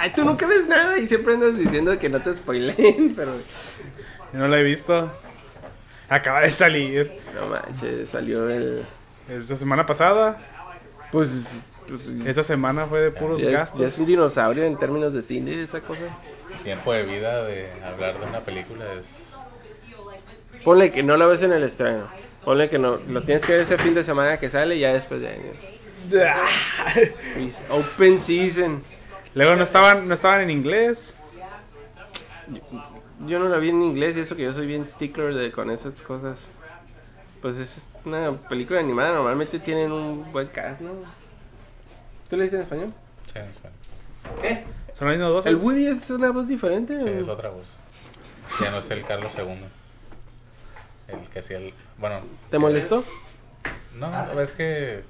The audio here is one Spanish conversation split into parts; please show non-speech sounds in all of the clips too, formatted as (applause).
4. No. Ay, tú nunca ves nada y siempre andas diciendo que no te spoileen, (laughs) pero... Yo no la he visto. Acaba de salir. No manches, salió el... Esta semana pasada. Pues... pues Esta semana fue de puros ya, es, gastos. ya es un dinosaurio en términos de cine, esa cosa. Tiempo de vida de hablar de una película es. Ponle que no la ves en el estreno. Ponle que no, lo tienes que ver ese fin de semana que sale y ya después de (laughs) Open season. Luego no estaban, no estaban en inglés. Yo no la vi en inglés y eso que yo soy bien stickler de, con esas cosas. Pues es una película animada, normalmente tienen un buen cast, ¿no? ¿Tú le dices en español? Sí, en español. ¿Qué? Son las mismas voces. ¿El Woody es una voz diferente? Sí, o- es otra voz. Ya no es el Carlos II. El que hacía el. Bueno. ¿Te molestó? No, es que.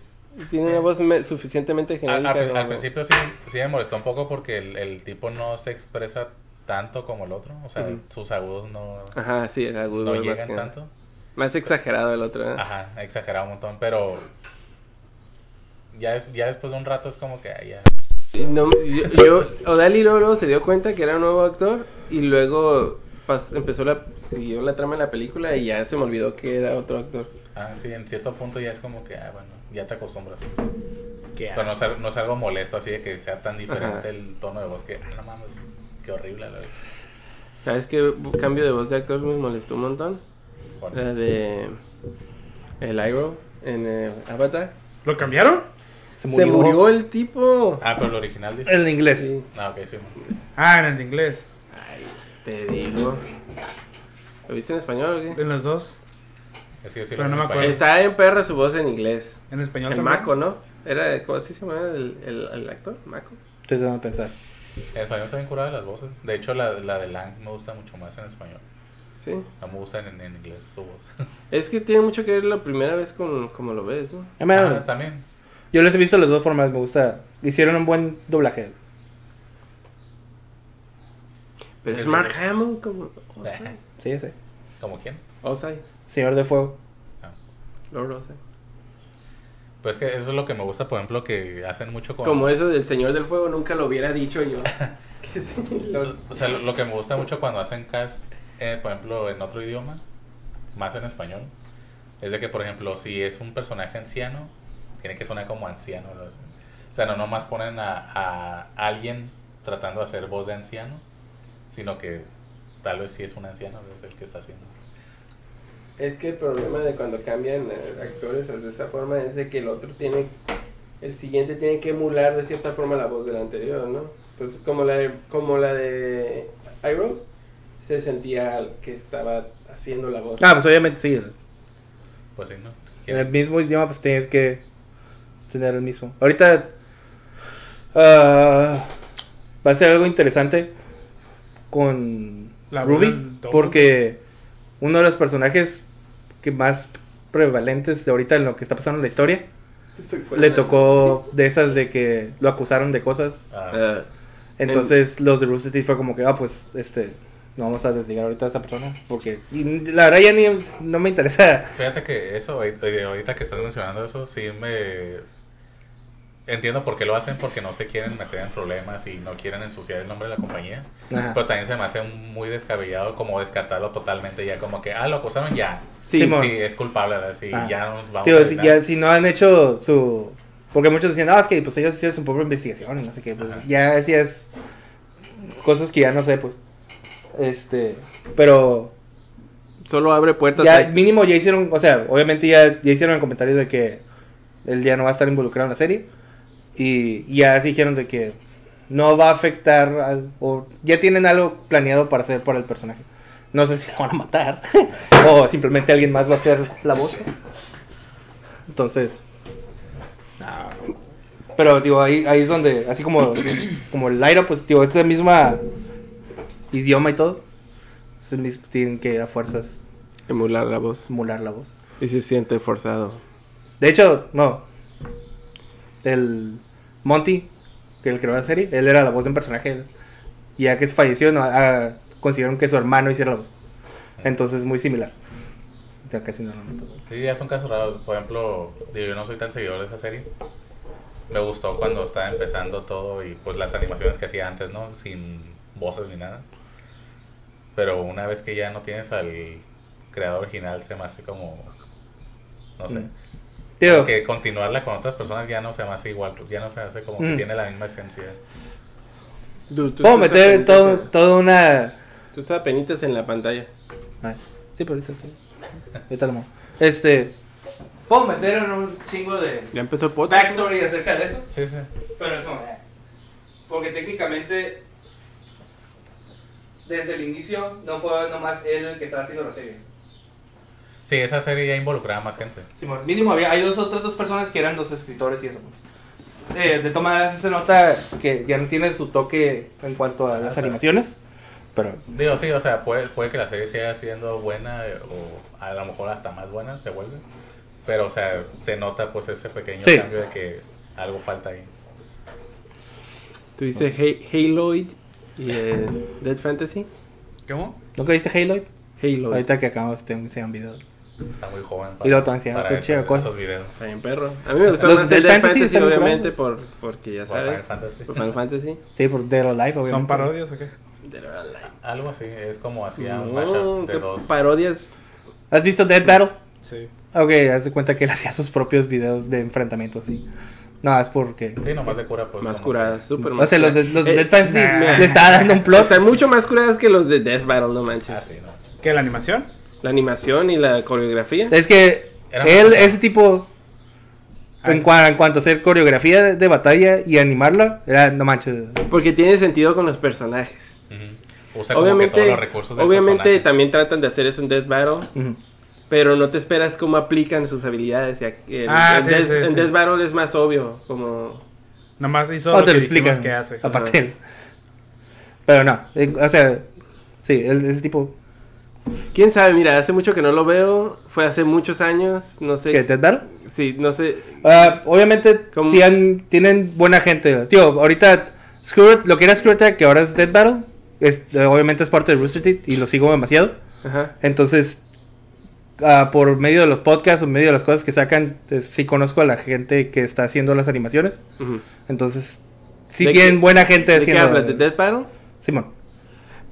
Tiene una voz me- suficientemente genérica. al- principio sí, sí me molestó un poco porque el, el tipo no se expresa tanto como el otro. O sea, sus agudos no, Ajá, sí, el agudo. no más llegan tanto. Más exagerado el otro, ¿eh? Ajá, exagerado un montón, pero. Ya, es, ya después de un rato es como que. ya. No, yo, yo- Odali luego, se dio cuenta que era un nuevo actor y luego pas- empezó la siguió la trama de la película y ya se me olvidó que era otro actor. Ah, sí, en cierto punto ya es como que, ah, bueno, ya te acostumbras. Qué Pero no es, no es algo molesto así de que sea tan diferente Ajá. el tono de voz que, ah, no mames, qué horrible a la vez. ¿Sabes qué cambio de voz de actor me molestó un montón? Bueno, La de el Iroh en eh, Avatar. ¿Lo cambiaron? Se murió. el tipo. Ah, pero el original dice. En inglés. Sí. Ah, ok, sí. Ah, en el inglés. Ay, te digo. ¿Lo viste en español o qué? En los dos. Es que yo sí Pero lo no vi me en acuerdo. español. Está en perra su voz en inglés. En español El. Mako, ¿no? Era, ¿cómo así se llama el, el, el actor? ¿Mako? Estoy tratando de pensar. En español está bien curada las voces. De hecho, la, la de Lang me gusta mucho más en español. Sí. No me gusta en, en inglés su voz. (laughs) Es que tiene mucho que ver la primera vez con como lo ves, ¿no? Ah, bueno, Ah, también. Yo les he visto las dos formas, me gusta. Hicieron un buen doblaje. Pero Sí, es Mark sí. Hamill como Osai. Sí, sí. ¿Como quién? Osai. Señor de Fuego. Ah. Lord Osai. Pues que eso es lo que me gusta, por ejemplo, que hacen mucho con... Como eso del Señor del Fuego nunca lo hubiera dicho yo. (laughs) lo- O sea, lo, lo que me gusta mucho cuando hacen cast, eh, por ejemplo, en otro idioma, más en español, es de que, por ejemplo, si es un personaje anciano, tiene que sonar como anciano. ¿no? O sea, no nomás ponen a, a alguien tratando de hacer voz de anciano, sino que tal vez sí es un anciano, es el que está haciendo. Es que el problema de cuando cambian eh, actores de esa forma es de que el otro tiene, el siguiente tiene que emular de cierta forma la voz del anterior, ¿no? Entonces como la de, como la de Iroh, se sentía que estaba haciendo la voz. Ah, pues obviamente sí. Pues sí, ¿no? En el mismo idioma, pues tienes que tener el mismo. Ahorita ah, va a ser algo interesante con La Ruby, porque uno de los personajes que más prevalentes de ahorita en lo que está pasando en la historia Estoy fuera le de- tocó de esas de que lo acusaron de cosas. Ah, Ah, Entonces los de Rooster Teeth fue como que, ah, pues, este, no vamos a desligar ahorita a esa persona. Porque y la verdad ya ni, no me interesa. Fíjate que eso, ahorita que estás mencionando eso, sí me... Entiendo por qué lo hacen, porque no se quieren meter en problemas y no quieren ensuciar el nombre de la compañía. Ajá. Pero también se me hace muy descabellado como descartarlo totalmente ya como que, ah, lo acusaron ya. Sí, Sí, es culpable. Sí, ya nos vamos Tío, a si, ya, si no han hecho su... Porque muchos decían, ah, es que pues ellos hicieron su propia investigación y no sé qué. Pues, ya decías cosas que ya no sé, pues. Este, pero Solo abre puertas. ya ahí. mínimo ya hicieron, o sea, obviamente ya, ya hicieron el comentario de que él ya no va a estar involucrado en la serie. Y y ya dijeron de que no va a afectar al, o ya tienen algo planeado para hacer para el personaje. No sé si lo van a matar (laughs) o simplemente alguien más va a hacer la voz. Entonces, no. Pero digo, ahí, ahí es donde, así como, como el Lyra, pues digo, este misma idioma y todo, mismo, tienen que a fuerzas Emular la voz. simular la voz. Y se siente forzado. De hecho, no. El Monty, que el creó la serie, él era la voz de un personaje. Y ya que falleció, no, ah, consiguieron que su hermano hiciera la voz. Entonces es muy similar. Ya casi no lo noto. Sí, ya son casos raros. Por ejemplo, yo no soy tan seguidor de esa serie. me gustó cuando estaba empezando todo y pues las animaciones que hacía antes, ¿no? Sin voces ni nada. Pero una vez que ya no tienes al creador original, se me hace como. No sé. Mm. Tío, Que continuarla con otras personas ya no se me hace igual, pues ya no se hace como que Mm. tiene la misma esencia. Tú puedo meter todo, una... Tú estás penitas en la pantalla. Ay, sí, pero ahorita, ahorita lo muevo. Este... Puedo meter en un chingo de Ya empezó el podcast. backstory acerca de eso. Sí, sí. Pero es como, eh, Porque técnicamente, desde el inicio, no fue nomás él el que estaba haciendo la serie. Sí, esa serie ya involucraba más gente. Simón, mínimo había, hay dos otras dos personas que eran los escritores y eso. pues. Eh, de todas maneras se nota que ya no tiene su toque en cuanto a las Ah, sí. animaciones. Pero, Digo, sí, o sea, puede, puede que la serie siga siendo buena eh, o a lo mejor hasta más buena se vuelve. Pero, o sea, se nota pues ese pequeño Sí. cambio de que algo falta ahí. ¿Tuviste Ha- Haloid y eh, Dead Fantasy? ¿Cómo? ¿nunca viste Halo? Haloid. Ahorita que acabamos de enseñar un video. Está muy joven. Y para otro chido de esos- cosas. esos videos. Está bien perro. A mí me gusta Los más de el Fantasy Fantasy, están muy obviamente, por, porque ya Por sabes. Final Fantasy. Por Final Fantasy. Sí, por Dead or Alive, obviamente. ¿Son parodias o qué? Dead or Alive. Algo así, es como hacía un No, mashup ¿qué de dos. parodias. ¿Has visto Dead Battle? Sí. Ok, haz de cuenta que él (laughs) hacía sus propios videos de enfrentamientos, sí. No, es porque... Sí, nomás de cura, pues. más curadas, súper O más sea, los de, los de Eh, Dead Fantasy nah. le estaba dando un plot. Están mucho más curadas que los de Death Battle, no manches. Ah, sí, no. ¿Qué, la animación? La animación y la coreografía. Es que Era él, ese tipo, en, cua- en cuanto a hacer coreografía de, de batalla y animarla, era, no manches. Porque tiene sentido con los personajes. Ujú. Usa como que Obviamente, todos los recursos del obviamente personaje. también tratan de hacer eso en Death Battle. Ujú. Pero no te esperas cómo aplican sus habilidades. En, Ah, en sí, Death, sí, en sí. Death Battle es más obvio. Como. Nomás hizo Oh, lo te que lo explican. que hace. Aparte. Pero no, o sea, sí, él- ese tipo. Quién sabe, mira, hace mucho que no lo veo. Fue hace muchos años. No sé. ¿Qué, Dead Battle? Sí, no sé. Ah, obviamente, ¿Cómo? sí han- tienen buena gente. Tío, ahorita, Screw- lo que era Screw Attack, que ahora es Dead Battle, es, obviamente es parte de Rooster Teeth y lo sigo demasiado. Ajá. Entonces, ah, por medio de los podcasts o medio de las cosas que sacan, eh, sí conozco a la gente que está haciendo las animaciones. ujú. Entonces, sí ¿De tienen qué- buena gente ¿De qué haciendo. hablas? ¿De Death Battle? Simón.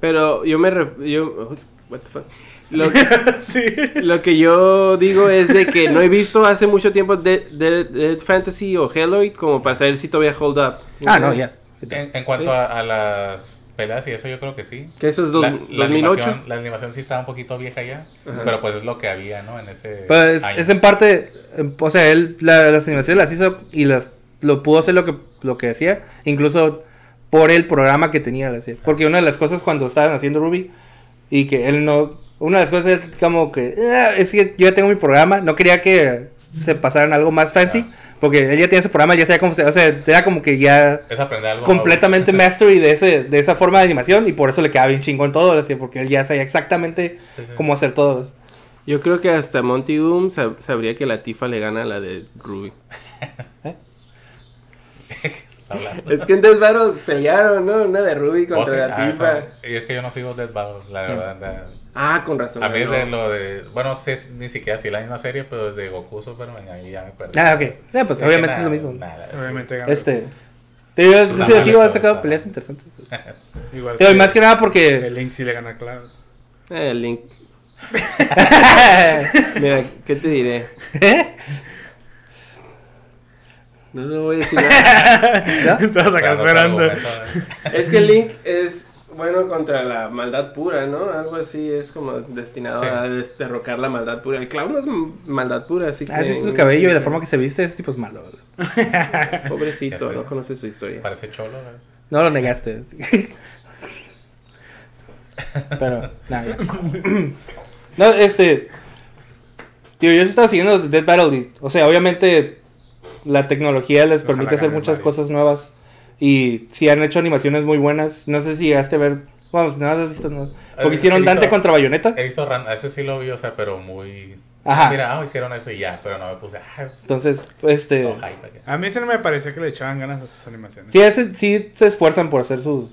Pero yo me. ref- Yo, what the fuck? Lo, (laughs) sí. lo que yo digo es de que no he visto hace mucho tiempo Dead, Dead- Dead Fantasy o Haloid como para saber si todavía hold up. Ah, no, ya. En, en cuanto Sí. a, a las peleas y eso, yo creo que sí. Que eso es dos- La, la 2008. Animación, la animación sí estaba un poquito vieja ya, Ajá. pero pues es lo que había, ¿no? En ese Pues año. es en parte, o sea, él la- las animaciones las hizo y las lo pudo hacer lo que lo que hacía, incluso por el programa que tenía, porque una de las cosas cuando estaban haciendo Ruby y que él no, una de las cosas era como que "Ah, es que yo ya tengo mi programa, no quería que se pasaran algo más fancy, Ah. porque él ya tiene su programa, ya sabía cómo se, o sea, era como que ya Es aprender algo completamente nuevo. mastery de ese de esa (laughs) forma de animación y por eso le quedaba bien chingón todo, hacía, porque él ya sabía exactamente Sí, sí. cómo hacer todo. Yo creo que hasta Monty sab- sabría que la Tifa le gana a la de Ruby. (laughs) (laughs) Estás hablando. Es que en Death Battle pelearon, ¿no? Una de Ruby Oh, contra sí, la ah, Tifa. eso. Y es que yo no sigo Dead Battle, la verdad. la- Ah, con razón. A mí no. de lo de. Bueno, si- ni siquiera si la misma serie, pero desde Goku Superman, ahí ya me perdí. Ah, ok. Eh, pues, obviamente es lo mismo. nada, sí. Obviamente gana. Este. Te digo, sí, sí, han sacado peleas interesantes. (laughs) Igual Te digo, más que nada porque. El Link sí le gana, claro. Eh, el Link. (laughs) (laughs) Mira, ¿qué te diré? No lo voy a decir nada. (laughs) ¿No? Te vas. Es que el Link es bueno contra la maldad pura, ¿no? Algo así es como destinado Sí. a des- derrocar la maldad pura. El clown no es maldad pura, así que... ¿Has visto su cabello y la forma que se viste? Ese tipo es malo. (laughs) Pobrecito, Ya no conoce su historia. Parece cholo, ¿ves? No lo negaste. sí. Pero, nada, ya. No, este. Tío, yo he estado siguiendo los de Dead Battle. y, o sea, obviamente la tecnología les Ojalá permite hacer muchas Mario. cosas nuevas. Y sí han hecho animaciones muy buenas. No sé si llegaste a ver. Vamos, nada has visto. No. Porque Eh, hicieron he Dante contra Bayonetta. He visto Ran, ese sí lo vi, o sea, pero muy. Ajá. Mira, ah, hicieron eso y ya, pero no me puse. Ah, es Entonces, este. A mí sí no me pareció que le echaban ganas a sus animaciones. Sí, ese- sí se esfuerzan por hacer sus.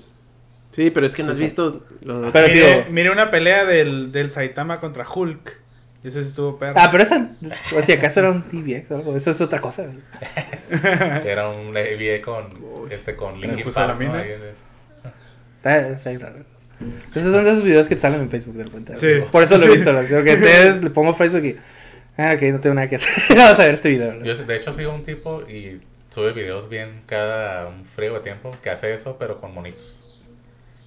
Sí, pero es que no has visto... Pero, Mire, tío- mire una pelea del, del Saitama contra Hulk. Y eso sí estuvo perro. Ah, pero esa. O si acaso era un TVX o algo. Eso es otra cosa. güey. (laughs) Era un AVA con, este, con Linkin Park, ¿no? mina. Ahí es- Está, está ahí raro. Esos son de esos videos que te salen en Facebook de repente. Sí. Por eso lo he Sí. visto. ¿no? Porque ustedes le pongo Facebook y. Ah, ok, no tengo nada que hacer. (laughs) Vamos a ver este video. ¿no? Yo, de hecho, sigo un tipo y sube videos bien cada un frío de tiempo que hace eso, pero con monitos.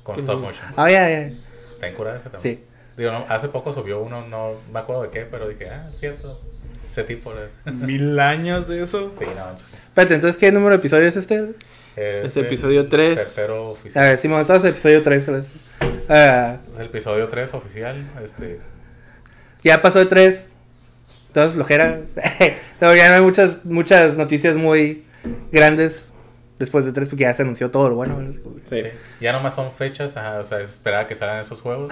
Con stop motion. Ah, ya, ya. Está en curada ese también. Sí. Digo, no, hace poco subió uno, no me acuerdo de qué, pero dije, ah, es cierto. Ese tipo es. (laughs) Mil años de eso. Sí, no. Espérate, entonces, ¿qué número de episodio es este? Es el episodio tres. Tercero A oficial. ver, Simón, estamos en episodio 3. ¿sabes? Ah, el episodio 3 oficial. Este, ya pasó de 3. Todas flojeras. (laughs) no, ya no hay muchas, muchas noticias muy grandes después de 3 porque ya se anunció todo lo bueno. ¿no? Sí. sí. Ya nomás son fechas, ajá, o sea, es esperar a que salgan esos juegos.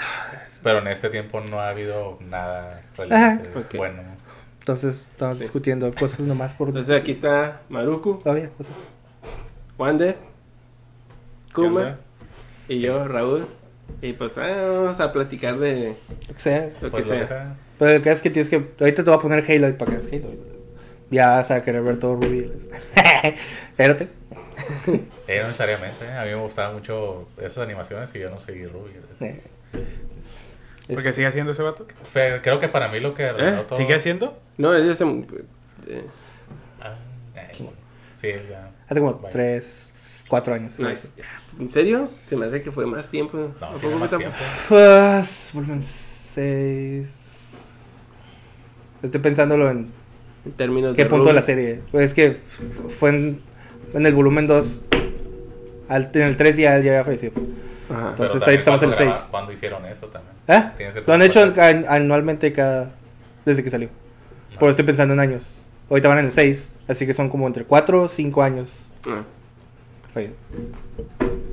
Pero en este tiempo no ha habido nada relevante Ajá. Ok. bueno. Entonces, estamos Sí. discutiendo cosas nomás por. Entonces aquí está Maruku, Todavía, o sea, Wander, Kuma y yo, Raúl. Y pues ah, vamos a platicar de lo que sea. lo Pues que lo sea. que sea. Pero lo que es que tienes que. Ahorita te voy a poner Halo para que hagas Halo. Ya vas a querer ver todo Ruby. Espérate. (laughs) (laughs) Eh, no necesariamente, ¿eh? a mí me gustaban mucho esas animaciones y yo no seguí Ruby. Eh. Porque sigue haciendo ese vato. Fe- Creo que para mí lo que arruinó ¿Eh? todo... ¿Sigue haciendo? No, es de ese... eh, Ah, eh, sí, ya. Hace como Vaya. 3, 4 años. no, es- ¿En serio? Se me hace que fue más tiempo. No, ¿A tiene poco más fue tiempo. (laughs) Pues, volumen 6. Estoy pensándolo en En términos qué de punto de la serie. Pues es que fue en, en el volumen 2. Al, en el 3 ya, ya había fallecido. Ajá. Entonces, ahí estamos en el graba- seis. Cuando hicieron eso también. ¿Eh? Que Lo han hecho an- anualmente cada. desde que salió. Pero estoy pensando en años. Ahorita van en el 6. Así que son como entre 4 o 5 años. Ah, fallido.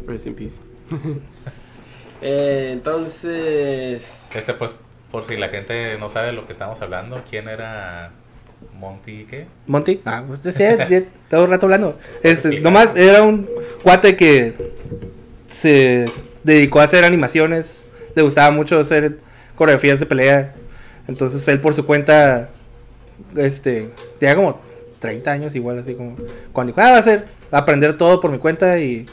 rest in peace. (laughs) Eh, entonces... Este, pues, por si la gente no sabe de lo que estamos hablando, ¿quién era Monty qué? Monty, ah, pues decía, ya todo el rato hablando. (laughs) Este, nomás era un cuate que se dedicó a hacer animaciones. Le gustaba mucho hacer coreografías de pelea. Entonces él por su cuenta, este, tenía como 30 años igual, así como cuando dijo, ah, va a hacer, aprender todo por mi cuenta y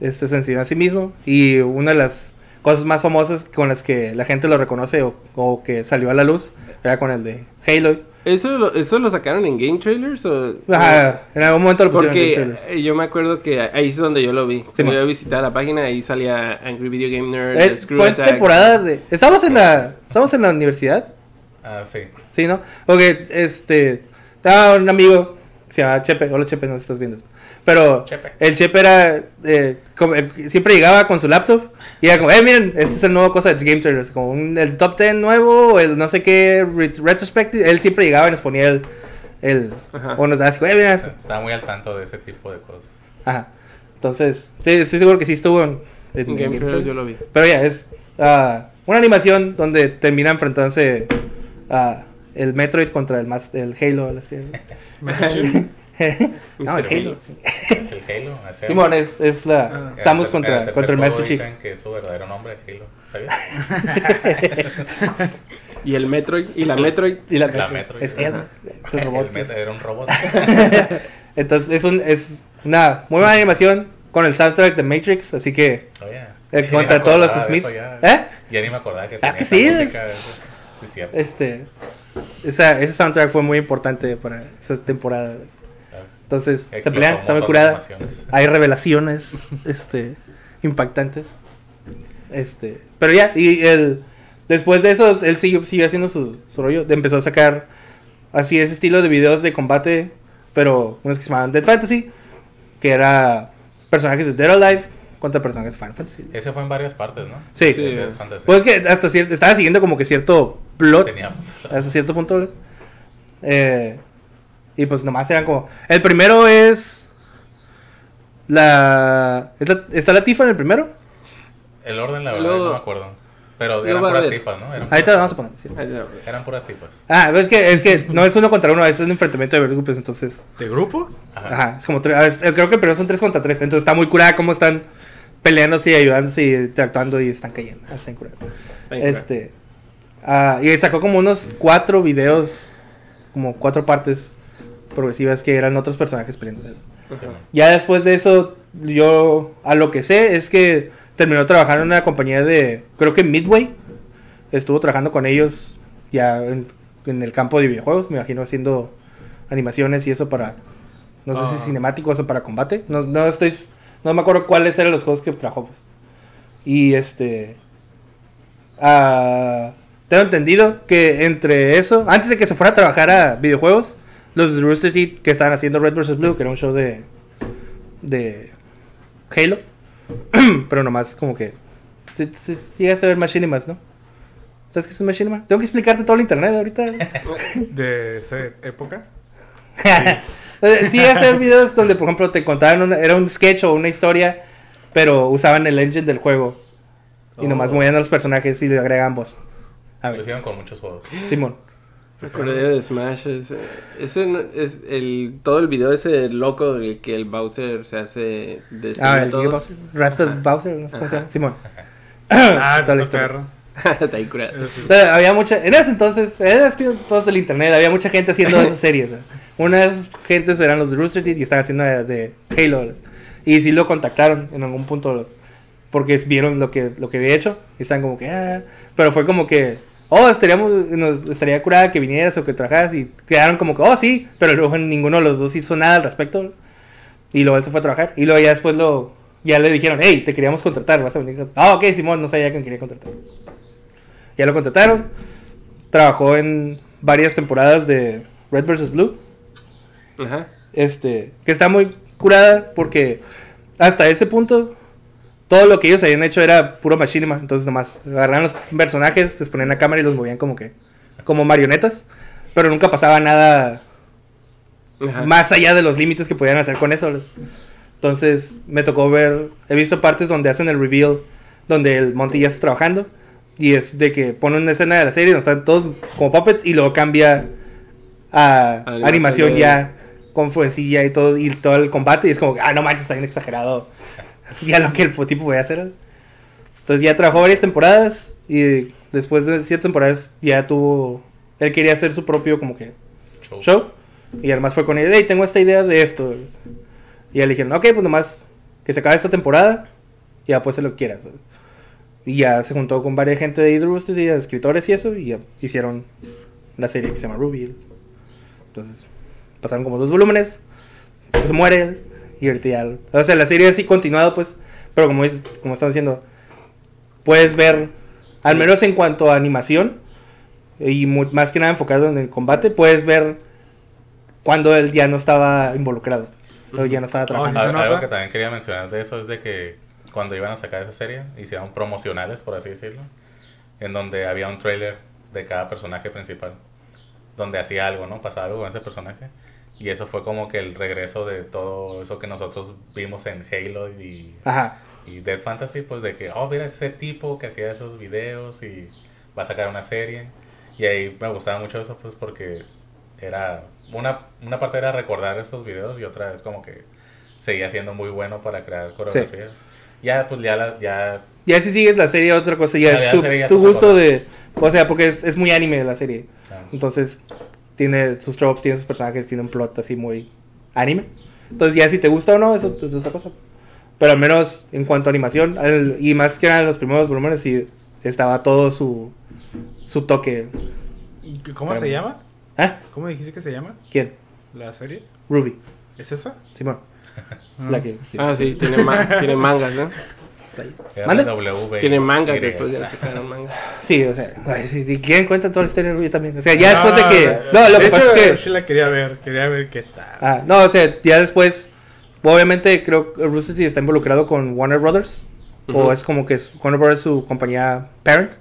este, se enseñó a sí mismo. Y una de las cosas más famosas con las que la gente lo reconoce o, o que salió a la luz era con el de Halo. ¿Eso lo, ¿Eso lo sacaron en Game Trailers o...? Ajá, en algún momento lo pusieron en Porque trailers. eh, yo me acuerdo que ahí es donde yo lo vi. Sí, Cuando yo visitaba la página, ahí salía Angry Video Game Nerd, Eh, Screw fue Attack. temporada de. Estamos en la. Estamos en la universidad. Ah, sí. Sí, ¿no? Porque este. Estaba un amigo se llama Chepe. Hola Chepe, no estás viendo esto. Pero Chepe. el Chepe era. eh, como- eh, siempre llegaba con su laptop. Y era como, eh, miren, este es el nuevo cosa de Game Trailers. Como un- el top 10 nuevo, el no sé qué, re- retrospective. Él siempre llegaba y nos ponía el. el Ajá. o nos daba así, eh, esto. sea, Estaba muy al tanto de ese tipo de cosas. Ajá. Entonces, sí, estoy seguro que sí estuvo en, en En Game Trailers yo lo vi. Pero ya, es ah, una animación donde termina enfrentándose ah, el Metroid contra el, mas- el Halo. (laughs) (laughs) el no, el. Halo. Es el Halo. Simón, es, es la Ah. Samus contra, tercer contra el Master Chief. Dicen que es su verdadero nombre es Halo. ¿Sabías? (laughs) Y el Metroid, y la Metroid. Y la, La Metroid. Es él, es (laughs) el robot. El Met- era un robot. (laughs) Entonces es, un, es una muy buena animación con el soundtrack de Matrix, así que Oye. eh, ya ni contra todos los Smiths. Ya, ¿Eh? Ya ni me acordaba que Ah, tenía que esa sí, es- música, eso. Sí, es cierto. este, esa, ese soundtrack fue muy importante para esa temporada. Entonces, se pelean, está muy curada. Hay revelaciones este, impactantes. Este, pero ya, y el, después de eso, él siguió, siguió haciendo su, su rollo. Empezó a sacar así ese estilo de videos de combate, pero unos que se llamaban Dead Fantasy, que era personajes de Dead or Alive contra personajes de Final Fantasy. Ese fue en varias partes, ¿no? Sí. Fantasy. Pues que hasta cierto, estaba siguiendo como que cierto plot Tenía. hasta cierto punto. ¿ves? Eh, y pues nomás eran como. El primero es. La, es la- ¿Está la Tifa en el primero? El orden, la verdad, Luego- no me acuerdo. Pero eran puras ver. tipas, ¿no? Eran Ahí te puras- lo vamos a poner. sí. Eran puras tipas. Ah, es que, es que no es uno contra uno, es un enfrentamiento de grupos, entonces. ¿De grupos? Ajá. Ajá, es como tres. ah, es- Creo que pero son tres contra tres. Entonces está muy curada cómo están peleándose y ayudándose y interactuando y están cayendo. Están curadas. Ay, Este. ah, y sacó como unos cuatro videos, como cuatro partes progresivas que eran otros personajes peleando. Ajá. Ya después de eso, yo a lo que sé es que terminó trabajando en una compañía de, creo que Midway. Estuvo trabajando con ellos ya en, en el campo de videojuegos, me imagino haciendo animaciones y eso para, no sé Ah. si cinemáticos o para combate. No, no estoy, no me acuerdo cuáles eran los juegos que trabajó. pues. Y este, ah, tengo entendido que entre eso, antes de que se fuera a trabajar a videojuegos, los de Rooster Teeth que estaban haciendo Red vs. Blue, que era un show de, de Halo, (clears throat) pero nomás como que llegaste a ver Machinimas, ¿no? ¿Sabes qué es un Machinima? Tengo que explicarte todo el internet ahorita. (laughs) De esa época. (laughs) Eh, sí, hacer videos donde, por ejemplo, te contaban, una- era un sketch o una historia, pero usaban el engine del juego. Y nomás Oh. movían a los personajes y le agregaban voz. A Lo hicieron con muchos juegos. Simón. Acordé de Smash. Ese, ese no- es el, todo el video ese loco del que el Bowser se hace de Ah, el Bowser. Wrath of Bowser, no sé cómo se llama. Simón. (coughs) Ah, está historia. perro. (laughs) Está ahí curado. Eso sí. Entonces, había mucha, en ese entonces, en ese tiempos del internet, había mucha gente haciendo (laughs) esas series. ¿eh? Una de esas gentes eran los de Rooster Teeth y estaban haciendo de, de Halo. ¿les? Y sí lo contactaron en algún punto, los- porque vieron lo que, lo que había hecho y estaban como que, ah, pero fue como que, oh, estaríamos, nos estaría curada que vinieras o que trabajaras y quedaron como que, oh, sí, pero luego ninguno de los dos hizo nada al respecto. Y luego él se fue a trabajar y luego ya después lo, ya le dijeron, hey, te queríamos contratar, vas a venir. Ah, ok, Simón, no sabía que me quería contratar. Ya lo contrataron. Trabajó en varias temporadas de Red vs. Blue. Ajá. Este, que está muy curada porque hasta ese punto todo lo que ellos habían hecho era puro machinima. Entonces nomás agarraban los personajes, les ponían la cámara y los movían como que como marionetas. Pero nunca pasaba nada Ajá. más allá de los límites que podían hacer con eso. Entonces me tocó ver, he visto partes donde hacen el reveal, donde el Monty ya está trabajando. Y es de que ponen una escena de la serie donde están todos como puppets y luego cambia a Animación ya con fuencilla y todo, y todo el combate. Y es como, ah, no manches, está bien exagerado. (laughs) ya lo que el tipo podía hacer. Entonces ya trabajó varias temporadas y después de ciertas temporadas ya tuvo, él quería hacer su propio como que Show. show. Y además fue con él, hey, tengo esta idea de esto. Y ya le dijeron, ok, pues nomás que se acabe esta temporada y ya pues se lo quieras. Y ya se juntó con varias gente de Idrus y de escritores y eso, y ya hicieron la serie que se llama Ruby. Entonces, pasaron como dos volúmenes, pues muere, y ahorita ya... O sea, la serie así continuado, pues, pero como, es, como estamos diciendo, puedes ver, al menos en cuanto a animación, y mu- más que nada enfocado en el combate, puedes ver cuando él ya no estaba involucrado, o ya no estaba trabajando. ¿Sí se Al- nota? Algo que también quería mencionar de eso es de que cuando iban a sacar esa serie, hicieron promocionales, por así decirlo, en donde había un trailer de cada personaje principal, donde hacía algo, ¿no? Pasaba algo con ese personaje. Y eso fue como que el regreso de todo eso que nosotros vimos en Halo y, Ajá. y Dead Fantasy, pues de que, oh, mira ese tipo que hacía esos videos y va a sacar una serie. Y ahí me gustaba mucho eso, pues porque era, una, una parte era recordar esos videos y otra es como que seguía siendo muy bueno para crear coreografías. Ya, pues ya, la, ya Ya si sigues la serie, otra cosa, ya Ah, es ya tu, ya tu gusto cosa. de... O sea, porque es, es muy anime la serie. ah, Entonces, tiene sus tropes, tiene sus personajes, tiene un plot así muy anime. Entonces, ya si te gusta o no, eso es otra cosa. Pero al menos en cuanto a animación, el- y más que nada en los primeros volúmenes, sí estaba todo su, su toque. ¿Cómo se llama? ¿Ah? ¿Cómo dijiste que se llama ¿Quién? la serie? Ruby. ¿Es esa? Simón. (laughs) La que... Ah, sí, tiene, ma- tiene mangas, ¿no? Tiene mangas Y. después ya sacaron mangas. (laughs) Sí, o sea, si, si quieren cuentan toda la historia de Ruby también. O sea, ya después de que... No, lo de que pasa hecho, es que... Sí la quería ver, quería ver qué tal. Ah, no, o sea, ya después, obviamente creo que Rooster Teeth está involucrado con Warner Brothers, o es como que es- Warner Brothers es su compañía parent,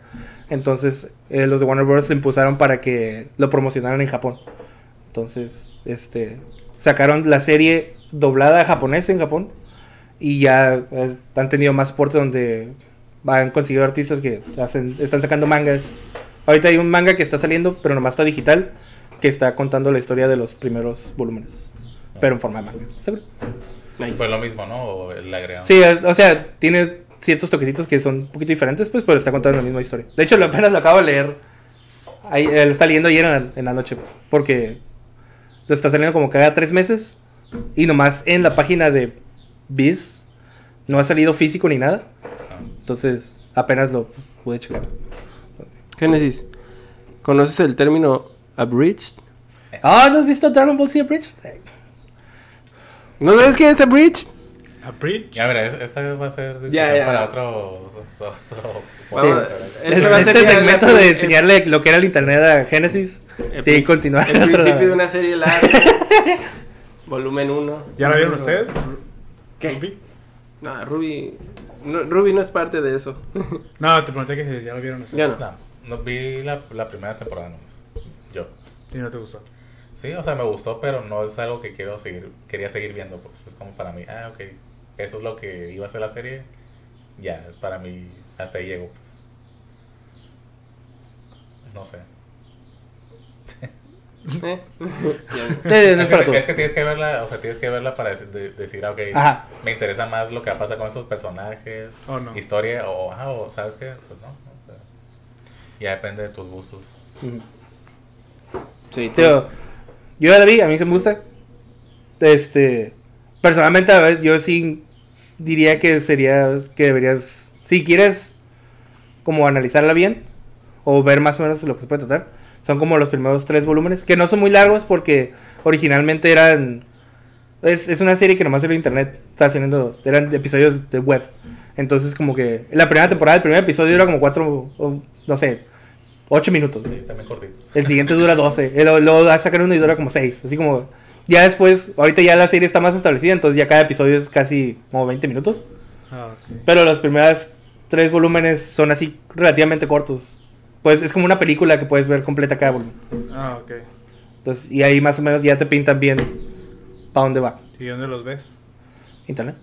entonces eh, los de Warner Brothers le impulsaron para que lo promocionaran en Japón. Entonces, este, sacaron la serie doblada a japonés en Japón y ya eh, han tenido más soporte donde han conseguido artistas que hacen, están sacando mangas. Ahorita hay un manga que está saliendo, pero nomás está digital, que está contando la historia de los primeros volúmenes, pero en forma de manga. Nice. Fue lo mismo, ¿no? O le agregaron. Sí, es- o sea, tiene ciertos toquecitos que son un poquito diferentes, pues, pero está contando la misma historia. De hecho, lo apenas lo acabo de leer. Ahí, eh, lo está leyendo ayer en la, en la noche, porque Lo está saliendo como cada tres meses. Y nomás en la página de Biz no ha salido físico ni nada. Ah. Entonces apenas lo pude checar. Génesis, ¿conoces el término abridged? Ah, ¿no has visto Dragon Ball Z Bridge? ¿No sabes qué es abridged? A bridge. Ya, mira, es- esta va a ser Ya, ya. para otro. otro Vamos, ¿verdad? Este va este segmento la- de el- enseñarle lo que era el internet a que princi- continuar. El otro- principio de una serie larga. (laughs) Volumen 1. ¿Ya la vieron ustedes? ¿Qué? Ruby? No, Ruby. No, Ruby no es parte de eso. (laughs) No, te pregunté que si ya lo vieron ustedes. Ya no. No, no, vi la, la primera temporada nomás. Yo. Y no te gustó. Sí, o sea, me gustó, pero no es algo que quiero seguir, quería seguir viendo, pues. Es como para mí, ah, ok, eso es lo que iba a ser la serie. Ya, es para mí, hasta ahí llego, pues. No sé. ¿Eh? Sí, no es para que, todos. es que tienes que verla, o sea, tienes que verla para de- decir, ah, ok, Ajá. me interesa más lo que pasa con esos personajes, ¿O no? historia, o, ah, o, ¿sabes qué? Pues no, o sea, ya depende de tus gustos. Sí, Tío, yo ya la vi, a mí se me gusta. Este, personalmente, a ver, yo sí diría que sería que deberías, si quieres como analizarla bien o ver más o menos lo que se puede tratar, son como los primeros tres volúmenes, que no son muy largos porque originalmente eran, es, es una serie que nomás era internet, está haciendo, eran episodios de web. Entonces como que la primera temporada, el primer episodio era como cuatro, o, no sé, ocho minutos. Sí, bien cortitos. El siguiente dura 12. Y Luego, sacan uno y dura como 6. Así como. Ya después, ahorita ya la serie está más establecida, entonces ya cada episodio es casi como 20 minutos. Ah, ok. Pero los primeros tres volúmenes son así relativamente cortos. Pues es como una película que puedes ver completa cada volumen. Ah, ok. Entonces, y ahí más o menos ya te pintan bien para dónde va. ¿Y dónde los ves? Internet.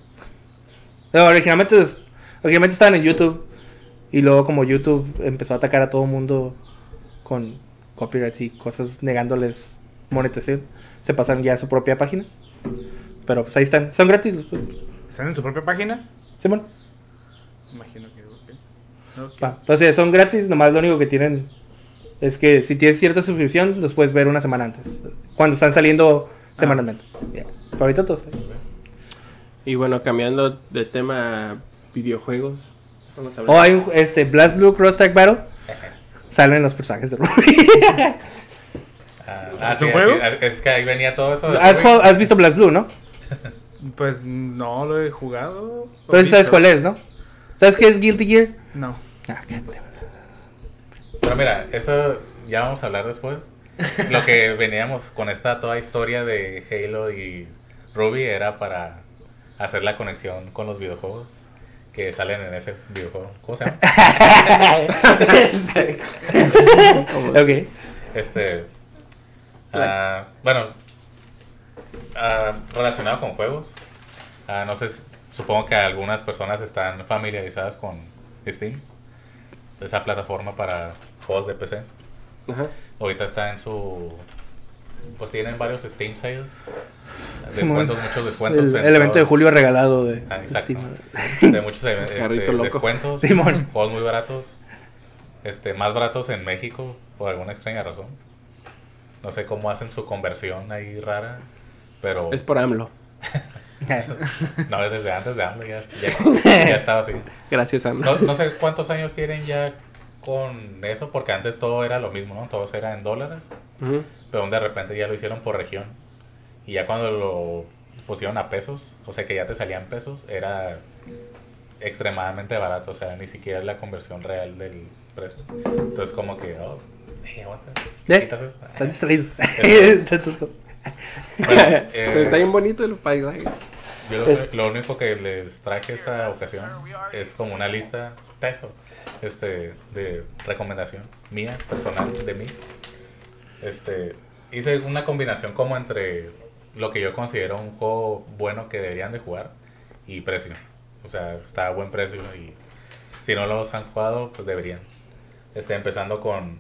No, originalmente, originalmente estaban en YouTube. Y luego como YouTube empezó a atacar a todo mundo con copyrights y cosas negándoles monetización, se pasaron ya a su propia página. Pero pues ahí están. Son gratis. ¿Están en su propia página? Simón. Imagino Entonces son gratis, nomás lo único que tienen es que si tienes cierta suscripción, los puedes ver una semana antes. Cuando están saliendo semanalmente. Ya. Pero ahorita todo está. Y bueno, cambiando de tema videojuegos. Vamos a hablar. O Oh, hay un este, Blast Blue Cross Tag Battle. Salen los personajes de Ruby. Ah, ah, ¿Es sí, un juego? así- es que ahí venía todo eso. de ¿Has, has visto Blast Blue, ¿no? Pues no lo he jugado. Pues sabes cuál es, ¿no? ¿Sabes qué es Guilty Gear? No. Ah, qué- Pero mira, eso ya vamos a hablar después. (laughs) Lo que veníamos con esta toda historia de Halo y Ruby era para hacer la conexión con los videojuegos que salen en ese videojuego. ¿Cómo se llama? (laughs) ok. Este. ah, bueno, ah, relacionado con juegos. no sé, supongo que algunas personas están familiarizadas con Steam, esa plataforma para juegos de PC. Ajá. Ahorita está en su. Pues tienen varios Steam sales. Descuentos, muchos descuentos. El, el evento todo. de julio regalado de Ah, exacto. Steam. De muchos eh, (laughs) este, descuentos. Simón. Juegos muy baratos. Este, más baratos en México por alguna extraña razón. No sé cómo hacen su conversión ahí rara. Pero Es por AMLO. (laughs) (laughs) no es desde antes de AMLO, ya, ya, ya (laughs) estaba así. Gracias, AMLO. No, no sé cuántos años tienen ya con eso, porque antes todo era lo mismo, ¿no? Todo era en dólares. Ujú. Pero de repente ya lo hicieron por región. Y ya cuando lo pusieron a pesos, o sea que ya te salían pesos, era extremadamente barato. O sea, ni siquiera es la conversión real del precio. Entonces, como que, oh, hey, aguanta. ¿Eh? ¿Quitas eso? Están distraídos. (laughs) Bueno, (laughs) Pero eh, está bien bonito el paisaje. yo lo, lo único que les traje esta ocasión es como una lista este, de recomendación mía, personal, de mí. Este, hice una combinación como entre lo que yo considero un juego bueno que deberían de jugar y precio. O sea, está a buen precio y si no los han jugado, pues deberían. Este, empezando con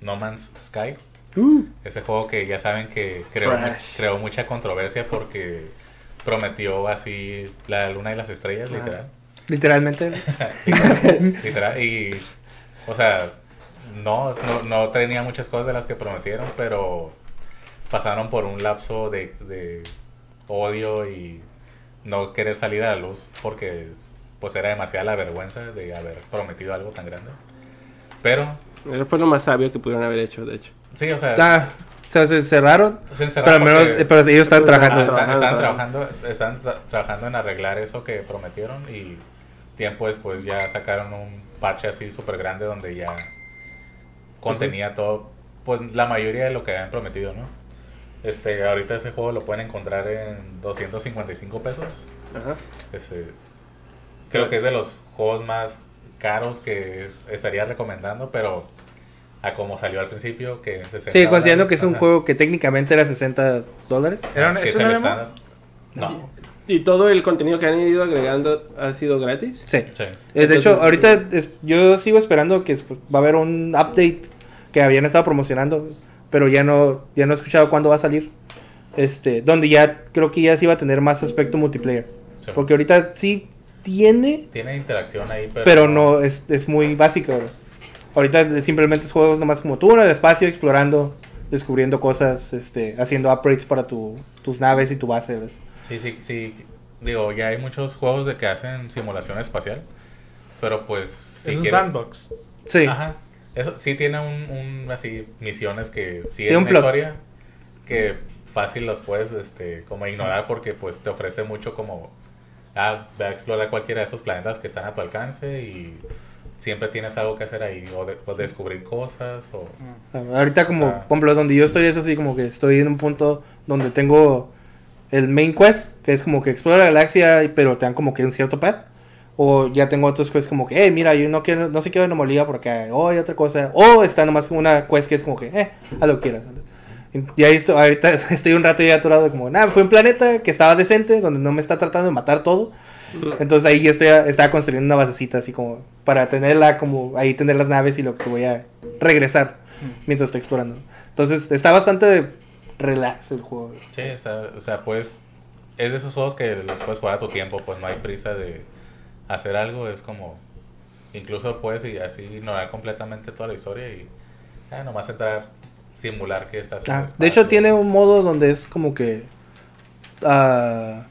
No Man's Sky. Uh, Ese juego que ya saben que creó, mucha controversia porque prometió así la luna y las estrellas, literal. literalmente. (laughs) literal. Y, o sea, no, no, no tenía muchas cosas de las que prometieron, pero pasaron por un lapso de, de odio y no querer salir a la luz porque pues era demasiada la vergüenza de haber prometido algo tan grande. Pero, Eso fue lo más sabio que pudieron haber hecho, de hecho. Sí, o sea, Ah, o sea, se cerraron. se Pero encerraron al menos, porque- pero ellos están trabajando. están, están trabajando. están tra- trabajando en arreglar eso que prometieron y tiempo después ya sacaron un parche así súper grande donde ya contenía todo, pues la mayoría de lo que habían prometido, ¿no? Este, ahorita ese juego lo pueden encontrar en 255 pesos. Ajá. Este, creo que es de los juegos más caros que estaría recomendando, pero a como salió al principio, que en 60 Sí, considerando dólares, que es un ajá, juego que técnicamente era 60 dólares. Era un- que ¿es el un MMO? estándar. No, ¿Y todo el contenido que han ido agregando ha sido gratis? Sí. sí. Eh, de hecho, ahorita es- yo sigo esperando que pues, va a haber un update que habían estado promocionando, pero ya no, ya no he escuchado cuándo va a salir. Este, donde ya creo que ya sí va a tener más aspecto multiplayer. Sí. Porque ahorita sí tiene, Tiene interacción ahí, pero, pero no es, es muy básico. Ahorita simplemente es juegos nomás como tú en el espacio, explorando, descubriendo cosas, este, haciendo upgrades para tu, tus naves y tu base. ¿ves? Sí, sí, sí. Digo, ya hay muchos juegos de que hacen simulación espacial, pero pues... si es un sandbox. Sí. Ajá. Eso sí tiene un, un así misiones que Tiene siguen un una plot. historia que fácil los puedes este como ignorar porque pues te ofrece mucho como ah, ve a explorar cualquiera de estos planetas que están a tu alcance y siempre tienes algo que hacer ahí o, de- o descubrir cosas o Ahorita como, O sea- por ejemplo, donde yo estoy es así como que estoy en un punto donde tengo el main quest, que es como que explora la galaxia, pero te dan como que un cierto path. O ya tengo otros quests como que, hey, mira, yo no quiero, no sé qué anomalía por acá, o hay otra cosa. O está nomás una quest que es como que, eh, haz lo que quieras. Y ahí estoy, ahorita (laughs) estoy un rato ya atorado como, nada, fue un planeta que estaba decente, donde no me está tratando de matar todo. Entonces ahí yo estoy, estaba construyendo una basecita así como para tenerla como ahí tener las naves y lo que voy a regresar mientras está explorando. Entonces está bastante relax el juego. sí, está- o sea, pues es de esos juegos que los puedes jugar a tu tiempo, pues no hay prisa de hacer algo, es como incluso puedes y así ignorar completamente toda la historia y ah, nomás entrar simular que estás en Ah, de hecho tiene un modo donde es como que ah,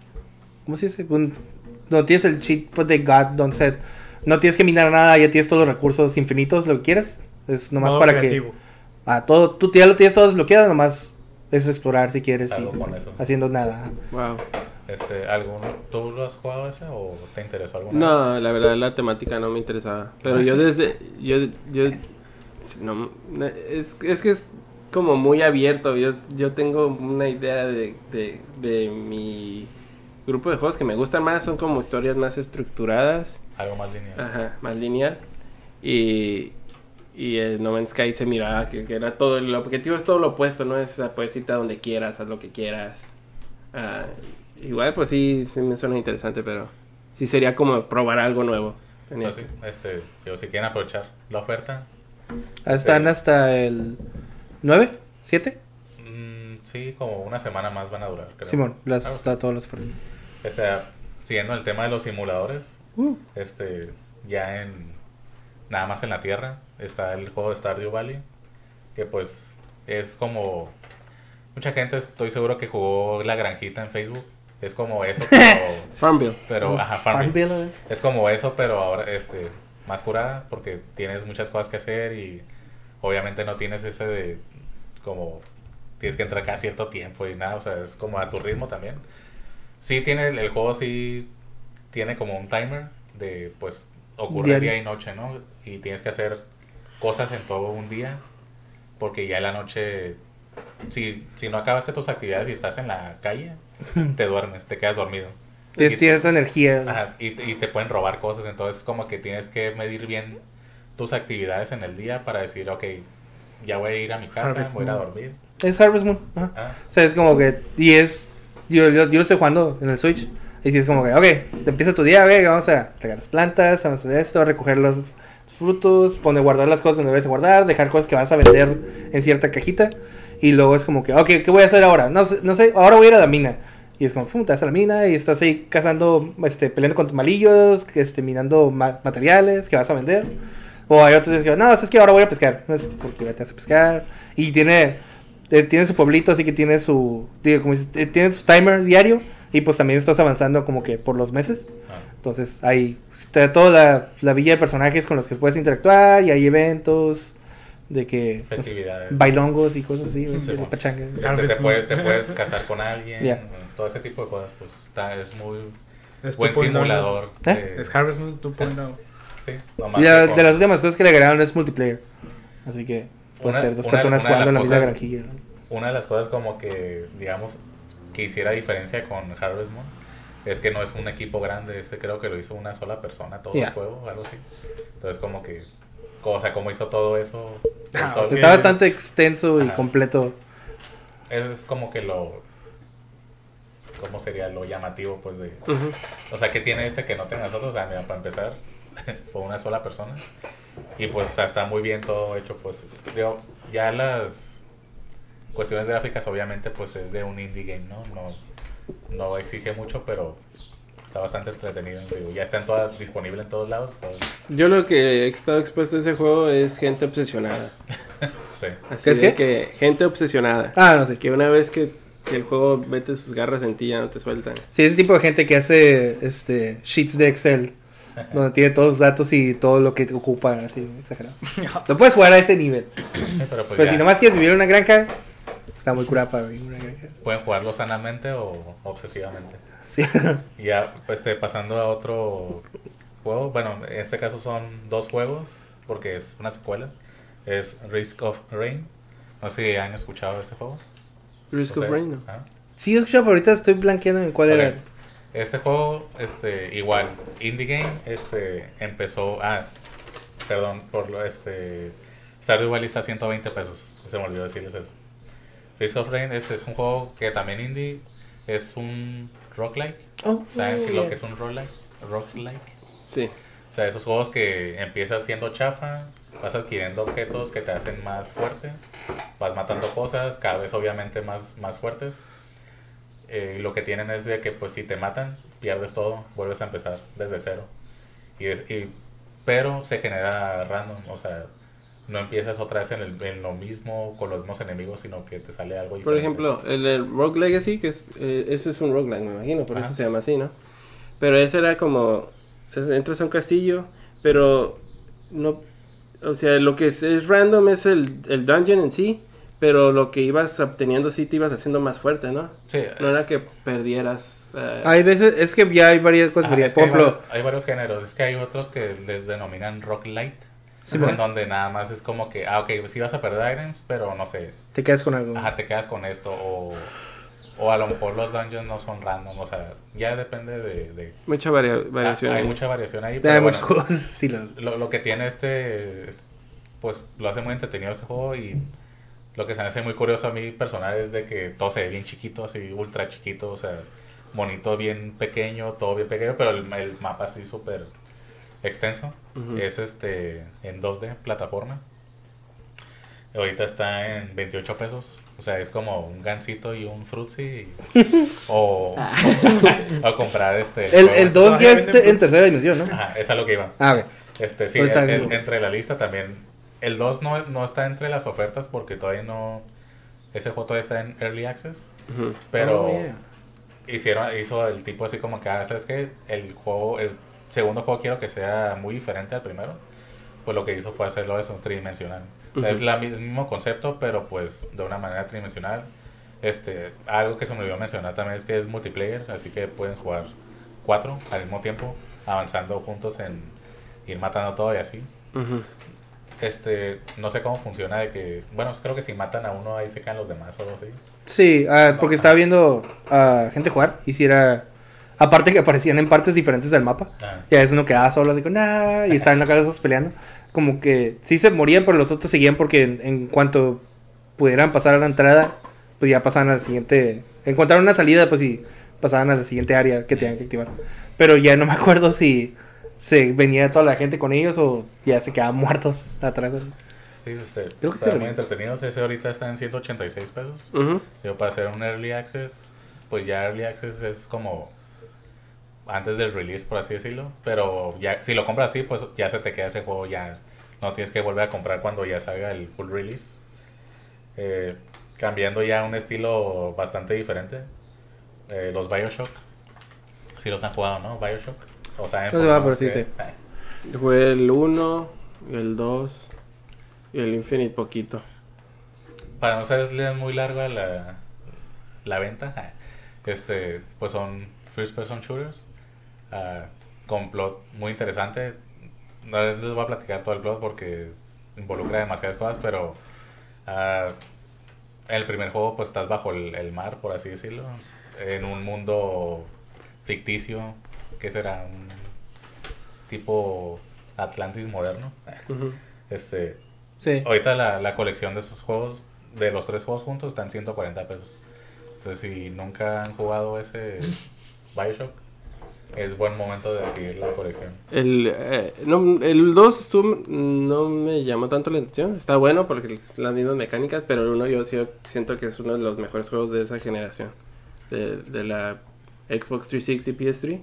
¿cómo se dice? Un- no tienes el cheat pues, de God Don't Set. No tienes que minar nada, ya tienes todos los recursos infinitos, lo que quieras. Es nomás Modo para creativo. que ah, todo tú ya lo tienes todo desbloqueado, nomás es explorar si quieres Algo y con eso. haciendo nada. Wow. Este, ¿alguno, ¿Tú lo has jugado ese o te interesó alguna vez? No, la verdad la temática no me interesaba. Pero Ah, yo desde... Yo, yo, no, es, es que es como muy abierto. Yo, yo tengo una idea de, de, de mi grupo de juegos que me gustan más. Son como historias más estructuradas. Algo más lineal. Ajá, más lineal. Y, y el No Man's Sky se miraba que, que era todo, el objetivo es todo lo opuesto, ¿no? Es, ah, puedes irte a donde quieras, haz lo que quieras. Ah, igual, pues sí, sí me suena interesante, pero sí sería como probar algo nuevo. Pues sí, este, digo, si quieren aprovechar la oferta, Están Sí. hasta el 9, 7. mm, sí, como una semana más van a durar. creo. Simón, las, Ah, está todos los ofertas. Este, siguiendo el tema de los simuladores, Uh, este, ya en nada más en la Tierra está el juego de Stardew Valley, que pues es como mucha gente estoy seguro que jugó la granjita en Facebook, es como eso, (laughs) pero, Farmville. pero ajá, Farmville. Farmville es- Es como eso, pero ahora este más curada porque tienes muchas cosas que hacer y obviamente no tienes ese de como tienes que entrar cada cierto tiempo y nada, o sea, es como a tu ritmo también. Sí tiene el juego sí tiene como un timer de pues ocurre día y noche, ¿no? Y tienes que hacer cosas en todo un día porque ya en la noche si, si no acabaste tus actividades y estás en la calle, te duermes, te quedas dormido. Tienes cierta energía. Ajá, y, y te pueden robar cosas, entonces como que tienes que medir bien tus actividades en el día para decir, ok, ya voy a ir a mi casa, Harvest voy a ir a dormir. Es Harvest Moon. ajá. Ah, O sea, es como que. Y es. Yo, yo, yo lo estoy jugando en el Switch. Y si es como que, ok, empieza tu día, ok, vamos a regar las plantas, vamos a hacer esto, a recoger los frutos, poner, guardar las cosas donde debes de guardar, dejar cosas que vas a vender en cierta cajita. Y luego es como que, ok, ¿qué voy a hacer ahora? No, no sé, ahora voy a ir a la mina. Y es como, pum, te vas a la mina y estás ahí cazando, este, peleando con malillos, este, minando ma- materiales que vas a vender. O hay otros que, no, es que ahora voy a pescar. No es porque te vas a pescar. Y tiene eh, tiene su pueblito, así que tiene su, digo, como dices, eh, tiene su timer diario y pues también estás avanzando como que por los meses. Ah, Entonces hay está toda la, la villa de personajes con los que puedes interactuar y hay eventos de que Festividades. bailongos y cosas así, Sí, bueno. Este, te, puedes, te puedes (laughs) casar con alguien, todo ese tipo de cosas, pues está, es muy Es buen 2.0, simulador. ¿Eh? de- Es Harvest Moon 2.0. sí, nomás Y la- de las últimas cosas que le agregaron es multiplayer. Así que puedes tener dos una- personas una jugando en la misma granjilla. ¿no? Una de las cosas como que, digamos, que hiciera diferencia con Harvest Moon es que no es un equipo grande, este creo que lo hizo una sola persona todo el juego, algo así. Entonces como que, o sea, como hizo todo eso, Ah. Está bastante extenso y completo. Eso es como que lo, ¿cómo sería lo llamativo pues de... O sea, que tiene este que no tenga nosotros? O sea, mira, para empezar, (laughs) fue una sola persona. Y pues está muy bien todo hecho, pues. Digo, ya las cuestiones gráficas obviamente pues es de un indie game, ¿no? No, no exige mucho, pero está bastante entretenido. Digo, ya está en todas, disponible en todos lados. todo- Yo lo que he estado expuesto a ese juego es gente obsesionada. (laughs) sí. Así ¿Qué es qué? que gente obsesionada. Ah, no sé. Que una vez que, que el juego mete sus garras en ti ya no te sueltan. Sí, ese tipo de gente que hace este sheets de Excel, donde tiene todos los datos y todo lo que ocupa, así, exagerado. (laughs) No puedes jugar a ese nivel. (clears throat) Pero pues Pero si nomás quieres vivir en una granja, está muy curada para vivir en una granja. pueden jugarlo sanamente o obsesivamente. Sí. (laughs) Y ya, pues, este, pasando a otro juego, bueno, en este caso son dos juegos, porque es una secuela. Es Risk of Rain. No sé si han escuchado este juego. Risk of. Rain, ¿no? Ah. Sí, he escuchado, pero ahorita estoy blanqueando en cuál Ok. era. Este juego, este, igual, Indie Game, este, empezó, ah, perdón, por lo, este, Stardew Valley está a 120 pesos, se me olvidó decirles eso. Risk of Rain, este es un juego que también indie, es un roguelike, Oh, ¿saben yeah. lo que es un roguelike? Roguelike. Sí. O sea, esos juegos que empiezas siendo chafa, vas adquiriendo objetos que te hacen más fuerte, vas matando cosas, cada vez obviamente más, más fuertes. Eh, lo que tienen es de que pues si te matan, pierdes todo, vuelves a empezar desde cero. Y es- y- pero se genera random, o sea, no empiezas otra vez en, el- en lo mismo con los mismos enemigos, sino que te sale algo Por diferente. ejemplo, el, el Rogue Legacy, que es, eh, eso es un roguelike, me imagino, por Ajá. eso se llama así, ¿no? Pero ese era como, entras a un castillo, pero no, o sea, lo que es, es random es el, el dungeon en sí, pero lo que ibas obteniendo sí te ibas haciendo más fuerte, ¿no? Sí, No era que perdieras... eh, Hay veces, es que ya hay varias cosas. Es que Por hay, ejemplo, vari- hay varios géneros. Es que hay otros que les denominan rock light. Sí, en donde nada más es como que, ah, ok, sí vas a perder items, pero no sé, te quedas con algo. ajá, te quedas con esto. O, o a lo mejor los dungeons no son random. O sea, ya depende de. de- mucha varia- Ah, variación. hay ahí. mucha variación ahí. Hay Pero muchos bueno, juegos, (laughs) sí, lo- lo, lo que tiene este. es- Pues lo hace muy entretenido este juego. Y lo que se me hace muy curioso a mí personal es de que todo se ve bien chiquito, así ultra chiquito. O sea, monito bien pequeño, todo bien pequeño, pero el, el mapa así súper extenso. Es este en 2D, plataforma. Ahorita está en 28 pesos. O sea, es como un gansito y un frutzi. (laughs) o, (laughs) o comprar este. El, el este. 2 ya es en tercera dimensión, ¿no? Ajá, es a lo que iba. Ah, ok. Este, sí, Pues el- el- bien. entre la lista también. El 2 no, no está entre las ofertas porque todavía no. Ese juego todavía está en Early Access. Ujú. Pero Oh, yeah. hicieron, hizo el tipo así como que, ah, ¿sabes qué? El juego, el segundo juego quiero que sea muy diferente al primero. Pues lo que hizo fue hacerlo eso, tridimensional. O sea, es la, mi- el mismo concepto, pero pues de una manera tridimensional. Este, algo que se me olvidó mencionar también es que es multiplayer, así que pueden jugar cuatro al mismo tiempo, avanzando juntos en ir matando todo y así. Ujú. Este, no sé cómo funciona de que, bueno, creo que si matan a uno ahí se caen los demás o algo así. Sí, ah, porque estaba viendo a gente jugar y si era... Aparte que aparecían en partes diferentes del mapa. Ah. Ya es uno quedaba solo así con nah, y estaban acá esos peleando. Como que sí se morían, pero los otros seguían porque en, en cuanto pudieran pasar a la entrada, pues ya pasaban al siguiente. Encontraron una salida, pues sí, pasaban a la siguiente área que tenían que activar. Pero ya no me acuerdo si se venía toda la gente con ellos o ya se quedaban (laughs) muertos atrás. Sí, este, Creo que están sí. muy entretenidos. Ese ahorita está en 186 pesos. Ujú. Pero para hacer un Early Access, pues ya Early Access es como antes del release, por así decirlo. Pero ya si lo compras así, pues ya se te queda ese juego, ya no tienes que volver a comprar cuando ya salga el full release. Eh, cambiando ya a un estilo bastante diferente. Eh, los Bioshock. Si los han jugado, ¿no? Bioshock. O sea, No se va, pero sí, sí. Jugué el 1, el 2 y el Infinite poquito. Para no serle muy larga la, la venta, (laughs) este, pues son first person shooters. ah, con plot muy interesante. No les voy a platicar todo el plot porque involucra demasiadas cosas, pero ah, en el primer juego pues estás bajo el, el mar, por así decirlo, en un mundo ficticio, que será un tipo Atlantis moderno. Este, Sí. Ahorita la, la colección de esos juegos, de los tres juegos juntos, están 140 pesos. Entonces, si nunca han jugado ese Bioshock, es buen momento de adquirir la colección. El, eh, no, el 2 estuvo- no me llamó tanto la atención. Está bueno porque es las mismas mecánicas, pero el 1 yo sí siento que es uno de los mejores juegos de esa generación. De, de la Xbox 360 PS3.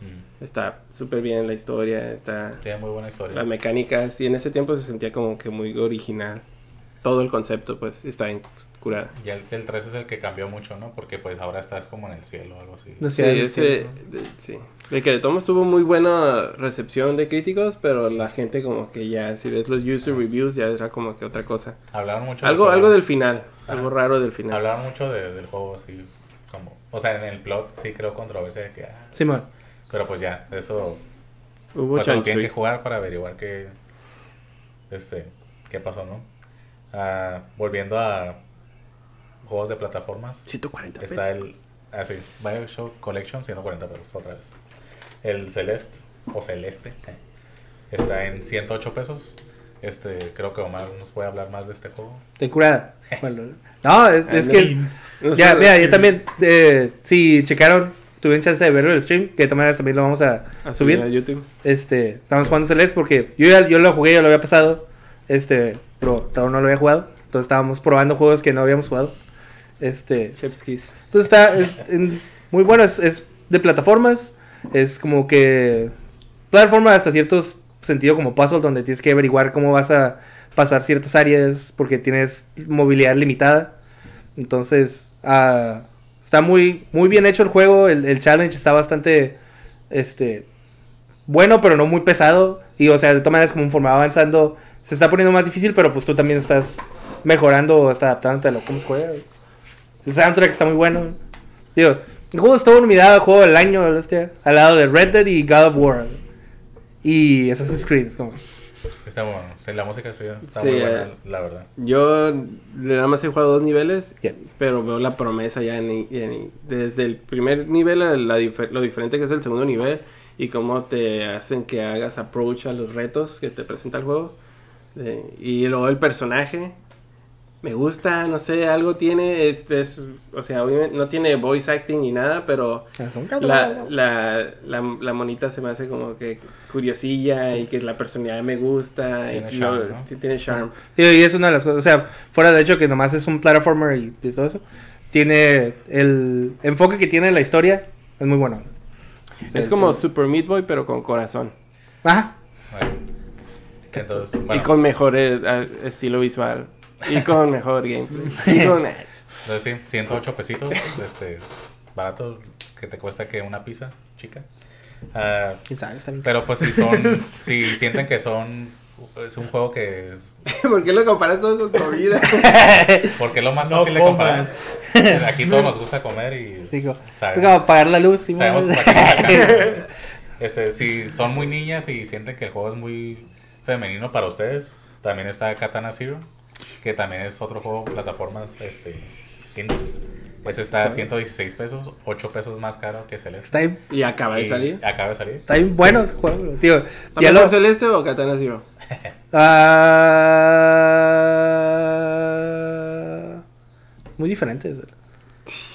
Mm. Está súper bien la historia, está Tiene muy buena historia. las mecánicas y en ese tiempo se sentía como que muy original. Todo el concepto pues está bien curada. Y el, el 3 es el que cambió mucho, ¿no? Porque pues ahora estás como en el cielo o algo así. No Sí, de, sí. De que de todos tuvo muy buena recepción de críticos, pero la gente como que ya, si ves los user reviews, ya era como que otra cosa. Hablaron mucho Algo, juego. algo del final, algo raro del final. Hablaron mucho de- del juego, así como... O sea, en el plot sí creo controversia de que... ah, Simón. Pero pues ya, eso... Hubo Pues lo tienen que jugar para averiguar qué... Este... ¿Qué pasó, no? Ah, volviendo a... Juegos de plataformas. 140 pesos. Está el... Ah, sí. Bioshock Collection, 140 pesos otra vez. El Celeste, o Celeste, eh, está en 108 pesos. Este, creo que Omar nos puede hablar más de este juego. Ten curada. (laughs) Bueno, no, es, es que es- Ya, mira, yo también, eh, si checaron, tuvieron chance de verlo el stream, que de todas maneras también lo vamos a, a subir. subir a YouTube. Este, estamos jugando Celeste porque yo ya yo lo jugué, yo lo había pasado, este, pero Raúl no lo había jugado, entonces estábamos probando juegos que no habíamos jugado. Este, Chef's Kiss. entonces está es, en- muy bueno, es, es de plataformas, es como que plataforma hasta ciertos sentido como puzzle donde tienes que averiguar cómo vas a pasar ciertas áreas porque tienes movilidad limitada. Entonces, ah, está muy, muy bien hecho el juego, el, el challenge está bastante este bueno, pero no muy pesado. Y o sea, de todas maneras, conforme va avanzando, se está poniendo más difícil, pero pues tú también estás mejorando, hasta adaptándote a lo cómo se juega. El soundtrack está muy bueno. Digo, el juego estuvo nominado al juego del año, al lado de Red Dead y God of War. Y Assassin's Creed, es como. Está bueno. La música sí, está Sí, muy buena, eh. la verdad. Yo nada más he jugado dos niveles, pero veo la promesa ya en, en- desde el primer nivel a la difer- lo diferente que es el segundo nivel y cómo te hacen que hagas approach a los retos que te presenta el juego. Eh, y luego el personaje me gusta, no sé, algo tiene, este es, o sea, obviamente no tiene voice acting ni nada, pero la, la, la, la monita se me hace como que curiosilla y que la personalidad me gusta Tiene y tiene charm. Sí, y es una de las cosas, o sea, fuera de hecho que nomás es un platformer y, y todo eso, tiene el enfoque que tiene la historia, es muy bueno. Es como Super Meat Boy, pero con corazón. Ajá. Bueno. Entonces, y con mejor eh, estilo visual. Y con mejor gameplay. Y con... (laughs) entonces sí, 108 pesitos, este, barato, que te cuesta que una pizza chica. Ah, ¿Quién sabe? Está bien. pero pues si son, (laughs) si sienten que son, es un juego que es, (laughs) ¿Por qué lo comparas todo con comida? porque es lo más No fácil de comparar. Aquí todos nos gusta comer y Digo, sabemos- tengo que apagar la luz. y Sabemos alcanza. Este, si son muy niñas y sienten que el juego es muy femenino para ustedes, también está Katana Zero, que también es otro juego plataformas este indie. Ese está a 116 pesos, 8 pesos más caro que Celeste. Está bien, y acaba de Y salir. Acaba de salir. está bien bueno ese juego. Tío, ¿A ya lo... Celeste o Katana Zero? (laughs) Ah, muy diferentes.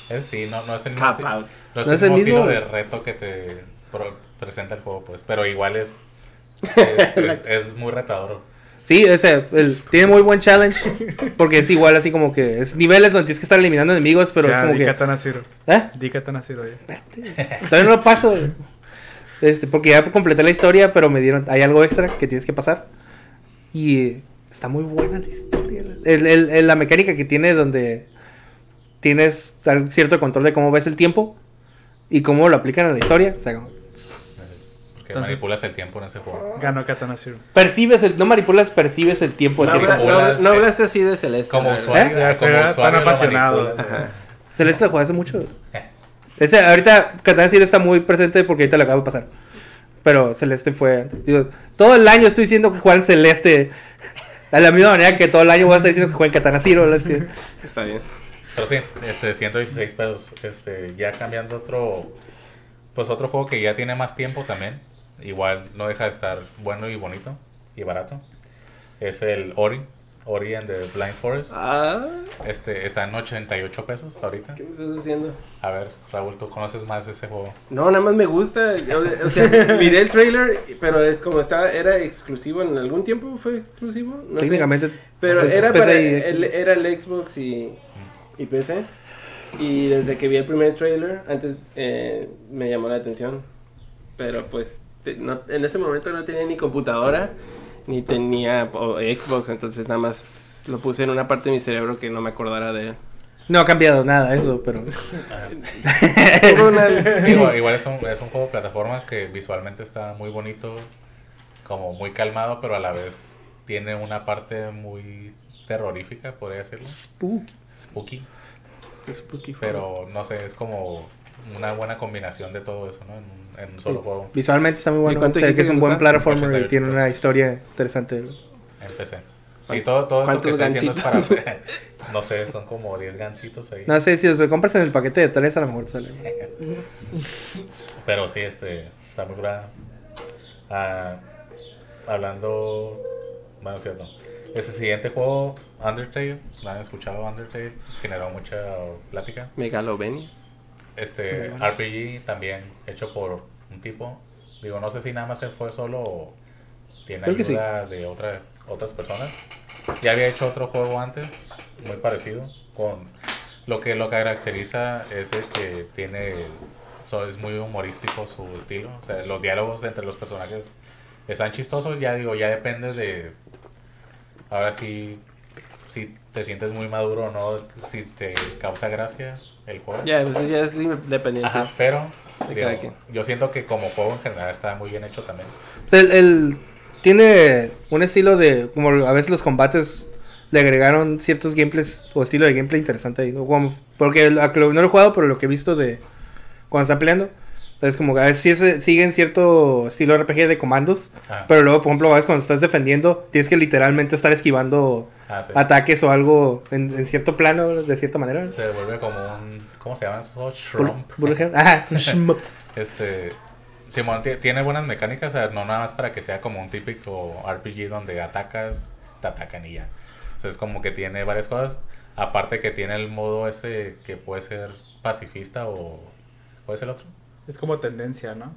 Ese sí, no, no es el mismo, no es No el es el mismo estilo mismo. de reto que te pro- presenta el juego, pues, pero igual es, es, es- (laughs) es muy retador. Sí, ese, el- tiene muy buen challenge. Porque es igual así como que es niveles donde tienes que estar eliminando enemigos, pero Ya, es como di que. Katana Zero. ¿Eh? Di Katana Zero ya. Todavía no lo paso. Este, porque ya completé la historia, pero me dieron. Hay algo extra que tienes que pasar. Y eh, está muy buena la historia. El- el- el- la mecánica que tiene donde tienes cierto control de cómo ves el tiempo y cómo lo aplican a la historia. O sea, Que Entonces- manipulas el tiempo en ese juego. Ganó Katana Zero. percibes el, no manipulas, percibes el tiempo. No, así habla- como- no, no eh, hablaste así de Celeste. Como la usuario, como tan usuario lo apasionado. Ajá. Celeste lo jugué hace mucho. Eh, Ese, ahorita Katana Zero está muy presente porque ahorita lo acabo de pasar. Pero Celeste fue antes. Digo, todo el año estoy diciendo que juegan Celeste. De la misma manera que todo el año voy a estar diciendo que juegan Katana Zero. Está bien. Pero sí, este, 116 pesos. Este, ya cambiando otro, pues otro juego que ya tiene más tiempo también. Igual no deja de estar bueno y bonito y barato. Es el Ori, Ori and the Blind Forest. Ah, Este, está en 88 pesos ahorita. ¿qué me estás haciendo? A ver, Raúl, ¿tú conoces más de ese juego? No, nada más me gusta. yo- o sea, (laughs) miré el trailer, pero es como estaba, era exclusivo en algún tiempo, fue exclusivo. No sé. Técnicamente. Pero pues, es era para y el, Xbox. era el Xbox y, y PC. Y desde que vi el primer trailer, antes eh, me llamó la atención. Pero pues te- no- en ese momento no tenía ni computadora, ni tenía o, Xbox, entonces nada más lo puse en una parte de mi cerebro que no me acordara de él. No ha cambiado nada eso, pero. (laughs) Una- igual, igual es, un, es un juego de plataformas que visualmente está muy bonito, como muy calmado, pero a la vez tiene una parte muy terrorífica, podría decirlo. Spooky. Spooky. Spooky. Pero no sé, es como una buena combinación de todo eso, ¿no? En un, en un solo juego. Visualmente está muy bueno. O sea, que es un buen platformer y 88 tiene una historia interesante. En PC. Sí, todo, todo eso que ¿Cuántos estoy diciendo es para... (laughs) no sé, son como 10 gancitos ahí. No sé si los compras en el paquete de tres, a lo mejor sale. (laughs) Pero sí, este, está muy grande. Ah, hablando... Bueno, es cierto. Ese siguiente juego, Undertale, ¿no han escuchado Undertale? Generó mucha plática. Megalovenia. Este RPG también hecho por un tipo. Digo, no sé si nada más él fue solo o tiene Creo que sí. ayuda de otra, otras personas. Ya había hecho otro juego antes, muy parecido, con lo que lo caracteriza es de que tiene, so- es muy humorístico su estilo. O sea, los diálogos entre los personajes están chistosos. Ya digo, ya depende de, ahora sí, si te sientes muy maduro o no, si te causa gracia el juego. Ya, pues ya es independiente. Ajá, pero De digo, cada quien. yo siento que como juego en general está muy bien hecho también. Sea, el, el- tiene un estilo de. Como a veces los combates le agregaron ciertos gameplays o estilo de gameplay interesante ahí. ¿no? Como- porque no lo he jugado, pero lo que he visto de cuando está peleando. Es como que a veces sí siguen cierto estilo RPG de comandos. Ah, Pero luego, por ejemplo, a veces cuando estás defendiendo, tienes que literalmente estar esquivando ah, sí. ataques o algo en, en cierto plano, de cierta manera. Se vuelve como un. ¿Cómo se llama eso? Shrump. Ajá, (laughs) shmup. Este. Simón ti- tiene buenas mecánicas, o sea, no nada más para que sea como un típico RPG donde atacas, te atacan y ya. O sea, es como que tiene varias cosas. Aparte que tiene el modo ese que puede ser pacifista o. ¿Cuál es el otro? Es como tendencia, ¿no?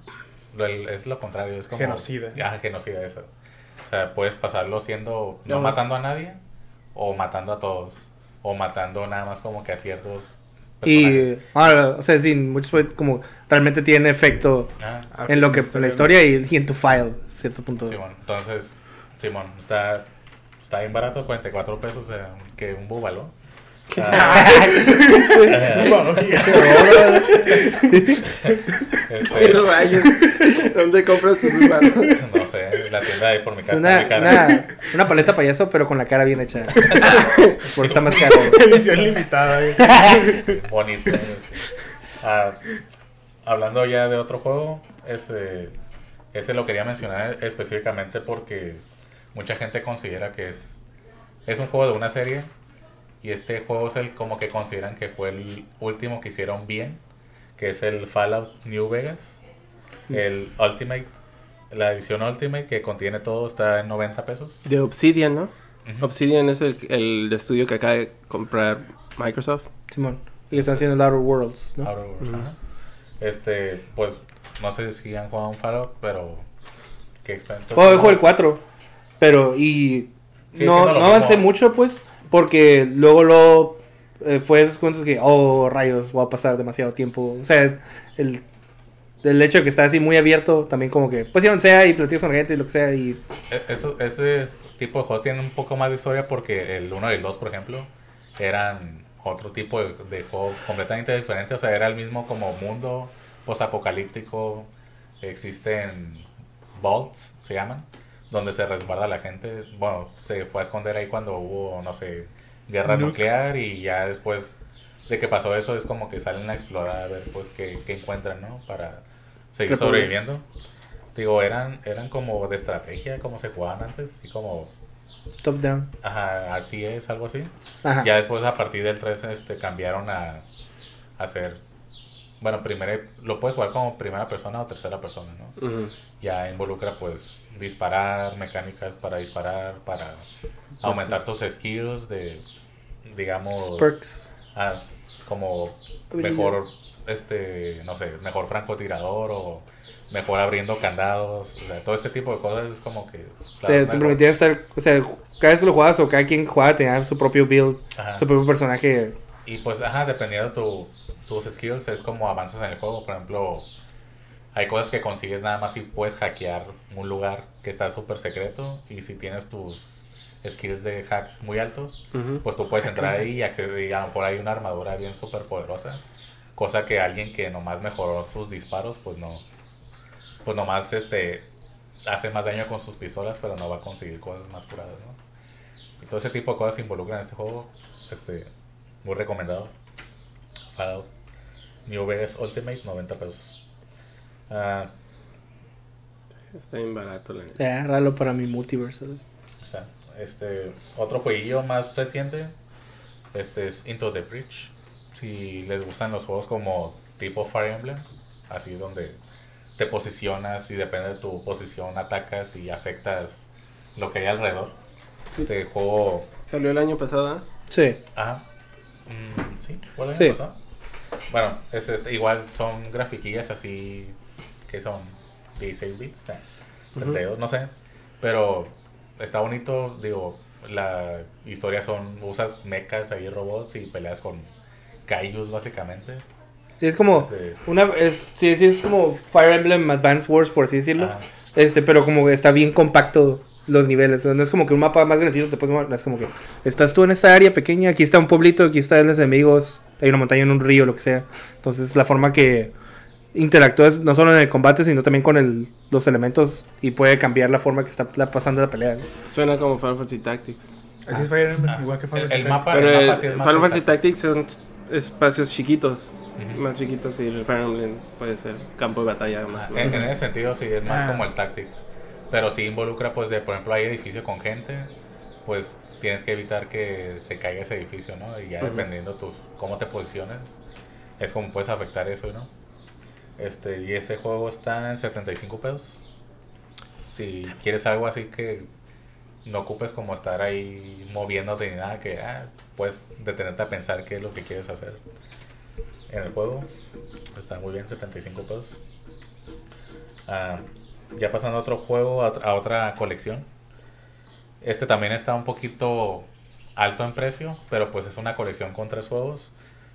Es lo contrario, es como... Genocida. Ah, genocida, eso. O sea, puedes pasarlo siendo... No No. matando a nadie, o matando a todos, o matando nada más como que a ciertos Y, personajes. ah, o sea, sí, muchos como realmente tiene efecto Ah, Ah, en lo que en la historia y, y en tu file, a cierto punto. Simón. Entonces, Simón, está, está bien barato, 44 pesos, o sea, que un búbalo. ¿Dónde compras tus manos? no sé, la tienda ahí por mi Es casa una, muy cara. una, una paleta payaso, pero con la cara bien hecha. Por está más caro. (laughs) Edición limitada. (laughs) güey. bonito. sí. Ah, hablando ya de otro juego, ese, ese lo quería mencionar específicamente porque mucha gente considera que es, es un juego de una serie y este juego es el como que consideran que fue el último que hicieron bien, que es el Fallout New Vegas, el Ultimate, la edición Ultimate que contiene todo está en 90 pesos. De Obsidian, ¿no? Obsidian es el, el estudio que acaba de comprar Microsoft. Simón. Y le están haciendo el Outer Worlds, ¿no? Outer Worlds, ajá. Este, pues, no sé si han jugado un Fallout, pero... ¿Qué experiencia? Oh, juego el 4. Pero, y. Sí, no, no avancé mismo. mucho, pues. Porque luego lo. eh, fue esos cuentos que, oh, rayos, voy a pasar demasiado tiempo. O sea, el. El hecho de que está así muy abierto, también como que, pues, si donde sea y platicas con la gente y lo que sea, y E- Eso, ese tipo de juegos tienen un poco más de historia porque el 1 y el 2, por ejemplo, eran otro tipo de, de juego completamente diferente. O sea, era el mismo como mundo post-apocalíptico. Existen vaults, se llaman, donde se resguarda la gente. Bueno, se fue a esconder ahí cuando hubo, no sé, guerra Nuke. nuclear y ya después de que pasó eso es como que salen a explorar a ver pues qué, qué encuentran, ¿no? Para seguir sobreviviendo. Digo, eran, eran como de estrategia, como se jugaban antes, así como Top down. ajá, RTS, algo así. Ajá. Ya después a partir del 3 este, cambiaron a, a hacer, bueno, primero lo puedes jugar como primera persona o tercera persona, ¿no? Ujú. Ya involucra pues disparar, mecánicas para disparar, para aumentar tus skills de, digamos, Perks. ah, como mejor, este, no sé, mejor francotirador o mejor abriendo candados, o sea, todo ese tipo de cosas es como que... claro, te, permitía estar, o sea, cada vez que lo jugabas o cada quien jugaba tenía su propio build, Ajá. su propio personaje. Y pues, ajá, dependiendo de tu, tus skills, es como avanzas en el juego. Por ejemplo, hay cosas que consigues nada más si puedes hackear un lugar que está súper secreto. Y si tienes tus skills de hacks muy altos, Ujú. pues tú puedes entrar ahí y acceder. Y a lo mejor hay una armadura bien súper poderosa. Cosa que alguien que nomás mejoró sus disparos, pues no. Pues nomás este, hace más daño con sus pistolas, pero no va a conseguir cosas más curadas, ¿no? Y todo ese tipo de cosas se involucran en este juego. Este, muy recomendado. Fallout New Vegas Ultimate, 90 pesos. Ah, Está bien barato la neta. Ya, ralo para mi está. Este, otro jueguillo más reciente. Este es Into the Breach. Si les gustan los juegos como tipo Fire Emblem, así donde te posicionas y depende de tu posición atacas y afectas lo que hay alrededor. Este juego Salió el año pasado, ¿ah? Sí. Ajá. Mm, sí, ¿cuál es Sí. el pasado? Bueno, es este, igual son grafiquillas así que son 16 bits, eh, 32, no sé. Pero está bonito, digo, la historia son, usas mechas ahí, robots y peleas con kaijus básicamente. Sí, es como Este- una es sí, sí es como Fire Emblem Advance Wars por así decirlo. Ajá. Este, pero como está bien compacto los niveles, no es como que un mapa más grandecito te puedes mover, no es como que estás tú en esta área pequeña, aquí está un pueblito, aquí están los enemigos, hay una montaña en un río, lo que sea. Entonces, la forma que interactúas no solo en el combate, sino también con el- los elementos y puede cambiar la forma que está la- pasando la pelea. Suena como Final Fantasy Tactics. Así es Fire Emblem, Ah, igual que Final el, Fantasy el mapa, Pero el el mapa sí es más Final Fantasy Tactics. Son espacios chiquitos. Más chiquitos y el Fire Emblem puede ser campo de batalla más Ah, En, ese sentido sí es más Ah. como el Tactics. Pero sí involucra pues de, por ejemplo, hay edificio con gente, pues tienes que evitar que se caiga ese edificio, ¿no? Y ya dependiendo tus cómo te posiciones, es como puedes afectar eso, ¿no? Este, y ese juego está en 75 pesos. Si quieres algo así que no ocupes como estar ahí moviéndote ni nada, que ah, puedes detenerte a pensar qué es lo que quieres hacer en el juego. Está muy bien, 75 pesos. Ah, ya pasando a otro juego, a, otra colección. Este también está un poquito alto en precio, pero pues es una colección con tres juegos,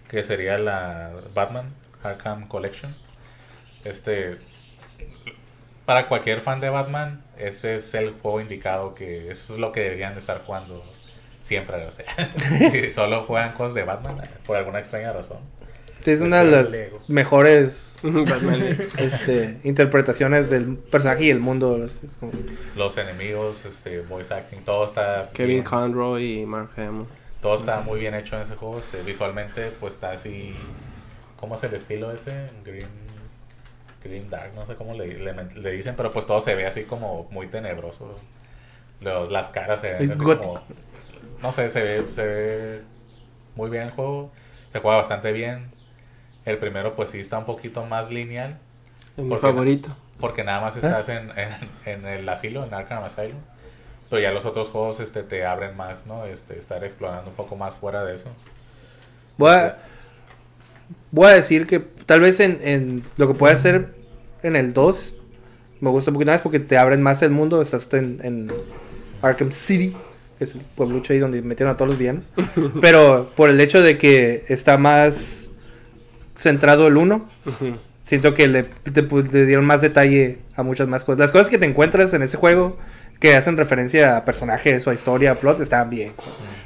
que sería la Batman Arkham Collection. Este, para cualquier fan de Batman, ese es el juego indicado, que eso es lo que deberían de estar jugando siempre. O sea, (laughs) si solo juegan cosas de Batman, por alguna extraña razón. Es una de las Lego. mejores (laughs) este, interpretaciones del personaje y el mundo. Es es como- Los enemigos, este, voice acting, todo está Kevin bien. Conroy y Mark Hamill. Todo está muy bien hecho en ese juego. Este, visualmente, pues está así. ¿Cómo es el estilo ese? Green. Green Dark, no sé cómo le, le, le dicen, pero pues todo se ve así como muy tenebroso. Los, las caras se ven así como. No sé, se ve, se ve muy bien el juego. Se juega bastante bien. El primero, pues sí está un poquito más lineal. Es mi favorito. Porque nada más estás en, en, en el asilo, en Arkham Asylum. Pero ya los otros juegos este, te abren más, ¿no? Este, estar explorando un poco más fuera de eso. Voy a, voy a decir que tal vez en, en lo que puede hacer en el 2 me gusta un poquito más porque te abren más el mundo. Estás en, en Arkham City, que es el pueblucho ahí donde metieron a todos los villanos. (laughs) Pero por el hecho de que está más centrado el 1, Ujú. siento que le, te pu- le dieron más detalle a muchas más cosas. Las cosas que te encuentras en ese juego que hacen referencia a personajes o a historia, a plot, están bien.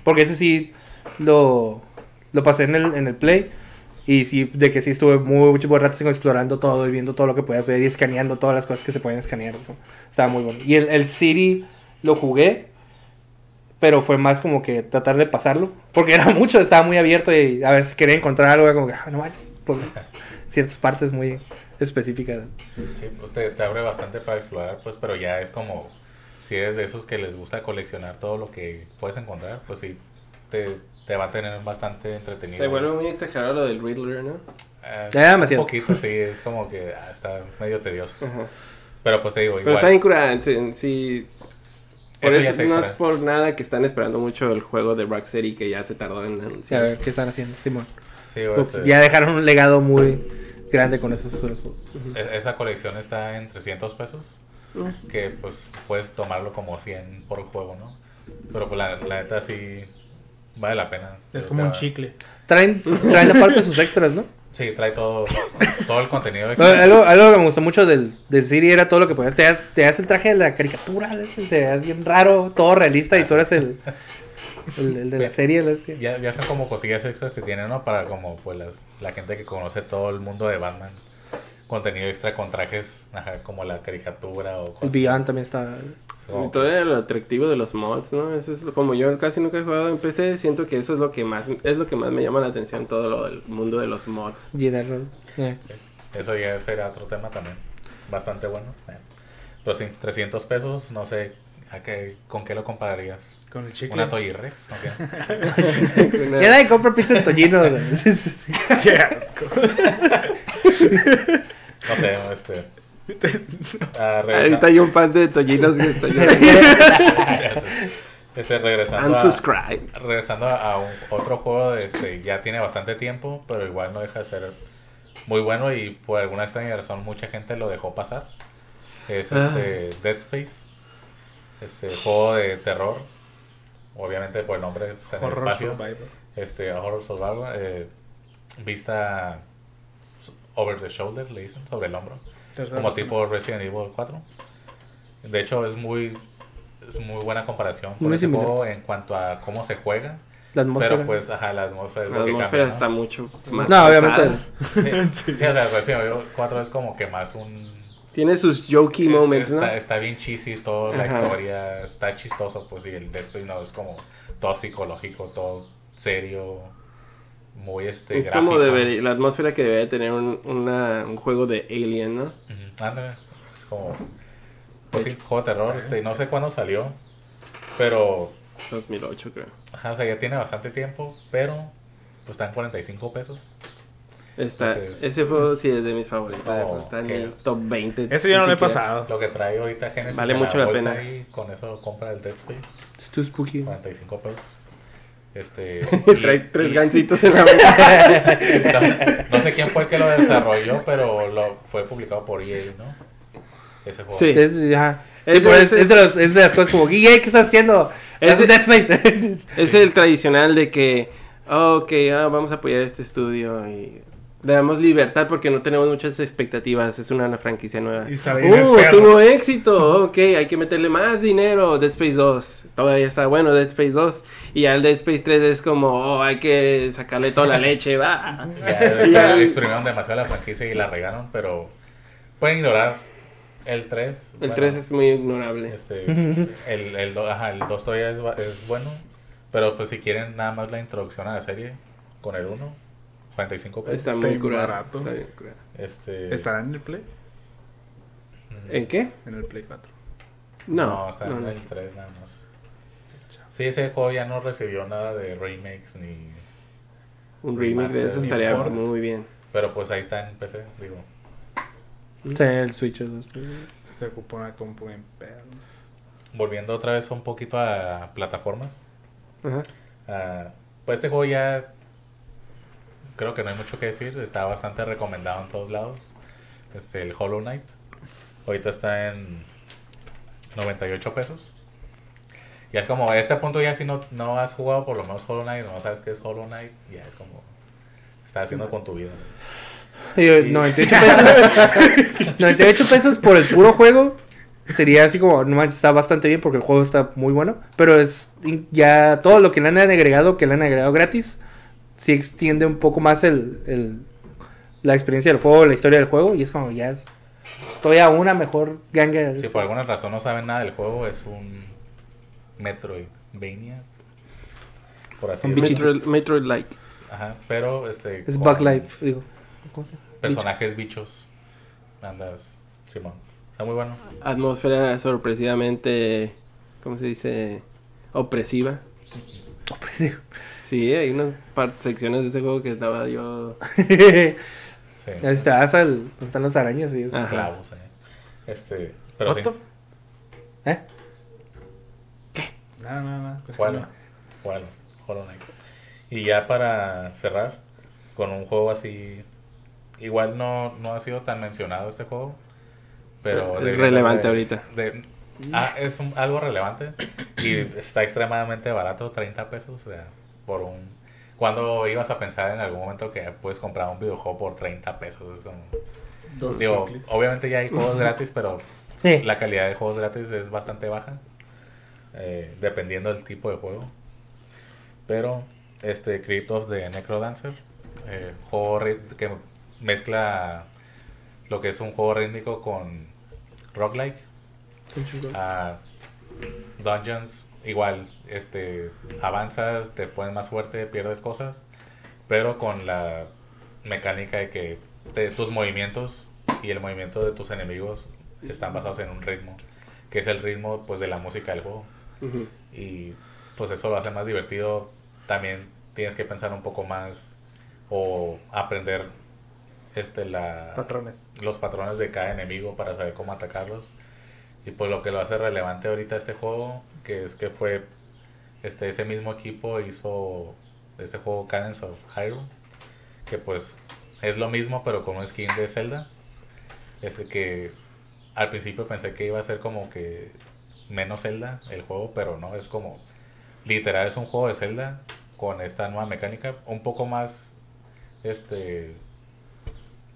Porque ese sí lo, Lo pasé en el, en el Play. Y sí, de que sí estuve muy, mucho buen rato explorando todo y viendo todo lo que podías ver y escaneando todas las cosas que se pueden escanear. ¿no? Estaba muy bueno. Y el, el City lo jugué, pero fue más como que tratar de pasarlo. Porque era (laughs) mucho, estaba muy abierto y a veces quería encontrar algo, era como que, ah, no manches, por (laughs) ciertas partes muy específicas. Sí, pues, te, te abre bastante para explorar, pues, pero ya es como, si eres de esos que les gusta coleccionar todo lo que puedes encontrar, pues sí, te, te va a tener bastante entretenido. Se vuelve muy exagerado lo del Riddler, ¿no? Eh, Ya, demasiado. Un poquito, sí, es como que ah, está medio tedioso. Ajá. Pero pues te digo, Pero igual. está bien curada, sí. Por Eso eso, ya es no es por nada que están esperando mucho el juego de Rocksteady que ya se tardó en Sí, a anunciar. ver qué están haciendo, Simón. Sí, Uf, ya dejaron un legado muy grande con esos juegos. e- esa colección está en 300 pesos. Mm. Que pues puedes tomarlo como 100 por juego, ¿no? Pero pues la, la neta sí vale la pena. Es como un chicle. Traen, traen aparte sus extras, ¿no? Sí, trae todo, todo el contenido No, algo, algo que me gustó mucho del, del Siri era todo lo que podías. Te, das- te das el traje de la caricatura, se veas bien raro, todo realista y tú eres el, el, el de la serie. Ya, ya son como cosillas extras que tienen, ¿no? Para como pues las, la gente que conoce todo el mundo de Batman. Contenido extra con trajes, ajá, como la caricatura o El cosas. Beyond también está. Y todo lo atractivo de los mods, ¿no? Eso es como yo casi nunca he jugado en PC, siento que eso es lo que más es lo que más me llama la atención todo lo del mundo de los mods. Llenarlo. que Eso ya será otro tema también. Bastante bueno. eh. Pero sí, 300 pesos, no sé a qué, con qué lo compararías. Con el chicle. ¿Una Toy Rex? ¿O qué? Una- Ya nadie compra pizza en Tollino. (laughs) Qué asco. (laughs) Sé, este... ah, Ahorita hay un pan de tollinos que está (laughs) este, regresando a, Unsubscribe. regresando a un- otro juego, de este, ya tiene bastante tiempo, pero igual no deja de ser muy bueno y por alguna extraña razón mucha gente lo dejó pasar. Es Ah. este Dead Space, este juego de terror, obviamente por el nombre pues, en el Horror espacio, Survivor. este Horror Survival, eh, vista over the shoulder, le dicen, sobre el hombro Tercera como tipo Resident Evil 4. De hecho, es muy es muy buena comparación con Muy ese juego en cuanto a cómo se juega. La atmósfera. Pero pues, ajá, la atmósfera es La lo que atmósfera cambia, está ¿no? mucho más No, pesada. (laughs) obviamente. Sí, sí, o sea, Resident Evil 4 es como que más un... Tiene sus jokey moments, ¿no? está, está bien cheesy toda la historia, está chistoso, pues, y el Space no, es como todo psicológico, todo serio, muy este Es gráfico. como debería, la atmósfera que debería tener un, una- un juego de Alien, ¿no? Ujú, ándale, es como... Pues sí, juego de terror, este, no sé cuándo salió, pero 2008 creo. Ajá, o sea, ya tiene bastante tiempo, pero pues está en 45 pesos. Está, Entonces, ese juego sí es de mis favoritos. como está en mi top 20. Ese yo no lo he pasado. Lo que trae ahorita Genesis Vale mucho la bolsa pena. Y con eso compra el Dead Space, Es too spooky. 45 pesos. Este, (laughs) Trae tres y- gancitos en la (laughs) boca. no, no sé quién fue el que lo desarrolló, pero lo fue publicado por EA, ¿no? Ese juego. Sí. Sí, es, ajá. Es Sí, pues, de- es, de los- es de las cosas como, "Guille, ¿qué estás haciendo? Es Es de- Dead Space. (laughs) es el tradicional de que, oh, ok, ah, vamos a apoyar este estudio y le damos libertad porque no tenemos muchas expectativas. Es una, franquicia nueva. Y ¡Uh! Tuvo éxito. Ok, hay que meterle más dinero. Dead Space 2. Todavía está bueno Dead Space 2. Y ya el Dead Space 3 es como, oh, hay que sacarle toda la (laughs) leche. Va. Ya, ya ya- exprimieron demasiado la franquicia y la regaron, pero pueden ignorar el 3. El 3 es muy ignorable. Este, el, el, do- ajá, el 2 todavía es, es bueno, pero pues si quieren nada más la introducción a la serie con el 1, 45 pesos. Está muy curado. barato. Está bien curado. Este, ¿Estará en el Play? mm, ¿En qué? En el Play 4. No, No, está no, en no. el 3 nada más. Sí, ese juego ya no recibió nada de remakes ni... Un remake de eso estaría port. muy bien. Pero pues ahí está en PC, digo. Sí, el Switch. es- Se ocupa una compu en pedo. Volviendo otra vez un poquito a plataformas. Ajá. Ah, pues este juego ya creo que no hay mucho que decir, está bastante recomendado en todos lados. Este, el Hollow Knight. Ahorita está en 98 pesos. Y es como, a este punto ya si no, no has jugado por lo menos Hollow Knight, no sabes qué es Hollow Knight, ya es como, estás haciendo con tu vida. Y, eh, 98 pesos. (laughs) 98 pesos por el puro juego. Sería así como, no está bastante bien porque el juego está muy bueno. Pero es ya todo lo que le han agregado, que le han agregado gratis, sí extiende un poco más el, el- la experiencia del juego, la historia del juego, y es como ya es todavía una mejor ganga. Si por alguna razón no saben nada del juego, es un Metroidvania. Por así. Metroid, Metroid like. Ajá, pero este. Es Bug Life, digo. ¿Cómo se llama? Personajes bichos. Andas, Simón. Está muy bueno. Atmósfera sorpresivamente, ¿cómo se dice? Opresiva. (laughs) Digo. Sí, hay unas par- secciones de ese juego que estaba yo... (laughs) Sí. Donde están las arañas y eso. Esclavos, eh. Este. Pero sí. ¿Eh? No, no, no. Jualo. Jualo. Hollow Knight. Y ya para cerrar, con un juego así. Igual no, no ha sido tan mencionado este juego. Pero Es relevante de- ahorita. de- ah, es un- algo relevante. Y está extremadamente barato, 30 pesos. O sea, por un. Cuando ibas a pensar en algún momento que puedes comprar un videojuego por 30 pesos? Es como- Dos Digo, chicles. obviamente ya hay juegos (laughs) gratis, pero Sí. la calidad de juegos gratis es bastante baja. eh, dependiendo del tipo de juego. Pero, este, Crypt of the Necrodancer. eh, juego que mezcla lo que es un juego rítmico con roguelike. Ah, dungeons, igual, este, avanzas, te pones más fuerte, pierdes cosas, pero con la mecánica de que te- tus movimientos y el movimiento de tus enemigos están basados en un ritmo, que es el ritmo pues de la música del juego y pues eso lo hace más divertido. También tienes que pensar un poco más o aprender este la Patrones. los patrones de cada enemigo para saber cómo atacarlos. Y pues lo que lo hace relevante ahorita este juego, que es que fue este ese mismo equipo hizo este juego Cadence of Hyrule, que pues es lo mismo pero con un skin de Zelda. Este que al principio pensé que iba a ser como que menos Zelda el juego, pero no, es como literal es un juego de Zelda con esta nueva mecánica, un poco más este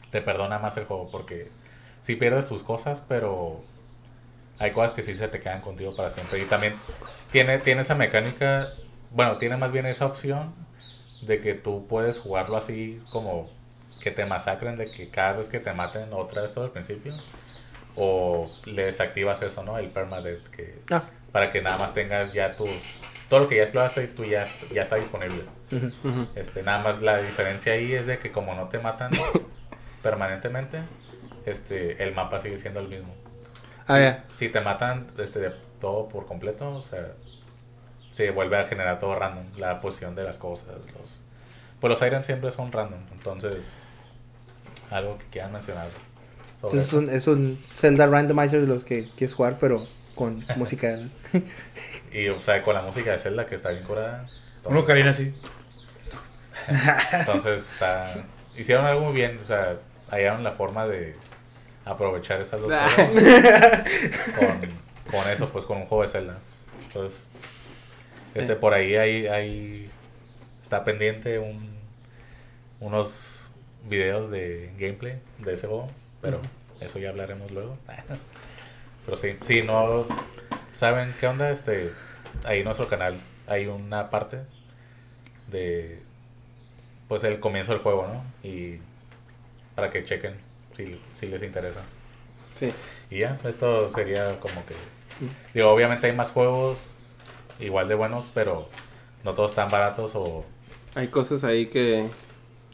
te perdona más el juego porque si pierdes tus cosas, pero hay cosas que sí se te quedan contigo para siempre. Y también tiene, tiene esa mecánica, bueno, tiene más bien esa opción de que tú puedes jugarlo así como que te masacren, de que cada vez que te maten otra vez todo el principio. O le desactivas eso, ¿no? El permadeath, que Ah. para que nada más tengas ya tus... Todo lo que ya exploraste, tú ya, ya está disponible. Ujú. Ujú. Este, nada más la diferencia ahí es de que como no te matan (laughs) permanentemente, este, el mapa sigue siendo el mismo. Ah, si, te matan este, de todo por completo, o sea, se vuelve a generar todo random, la posición de las cosas. Los, pues los items siempre son random, entonces, algo que quieran mencionar. sobre Entonces es un, es un Zelda randomizer de los que quieres jugar, pero con (laughs) música. Y, o sea, con la música de Zelda que está bien curada. Un ocarina así. Entonces está. Hicieron algo muy bien, o sea, hallaron la forma de aprovechar esas dos cosas (laughs) con, con eso, pues con un juego de Zelda. Entonces, este por ahí hay, hay está pendiente un, unos videos de gameplay de ese juego, pero eso ya hablaremos luego. (laughs) Pero sí, si no saben qué onda, este ahí en nuestro canal hay una parte de pues el comienzo del juego, ¿no? Y para que chequen si, si les interesa. Sí. Y ya, esto sería como que digo, obviamente hay más juegos igual de buenos, pero no todos tan baratos o Hay cosas ahí que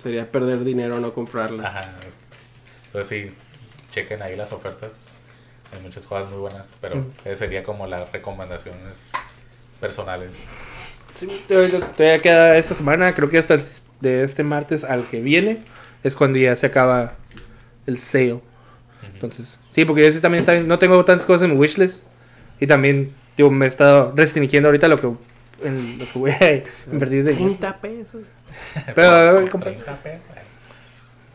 sería perder dinero no comprarlas. ajá. Entonces sí, chequen ahí las ofertas. Hay muchas cosas muy buenas, pero Mm. esas sería como las recomendaciones personales. Sí, todavía queda esta semana, creo que hasta el- de este martes al que viene es cuando ya se acaba el sale. Ujú. Entonces, sí, porque ese también está bien. No tengo tantas cosas en mi wishlist. Y también, digo, me he estado restringiendo ahorita lo que, en lo que voy a (laughs) invertir de dinero. 30 pesos. (laughs) Pero, Por voy a comprar. 30 pesos.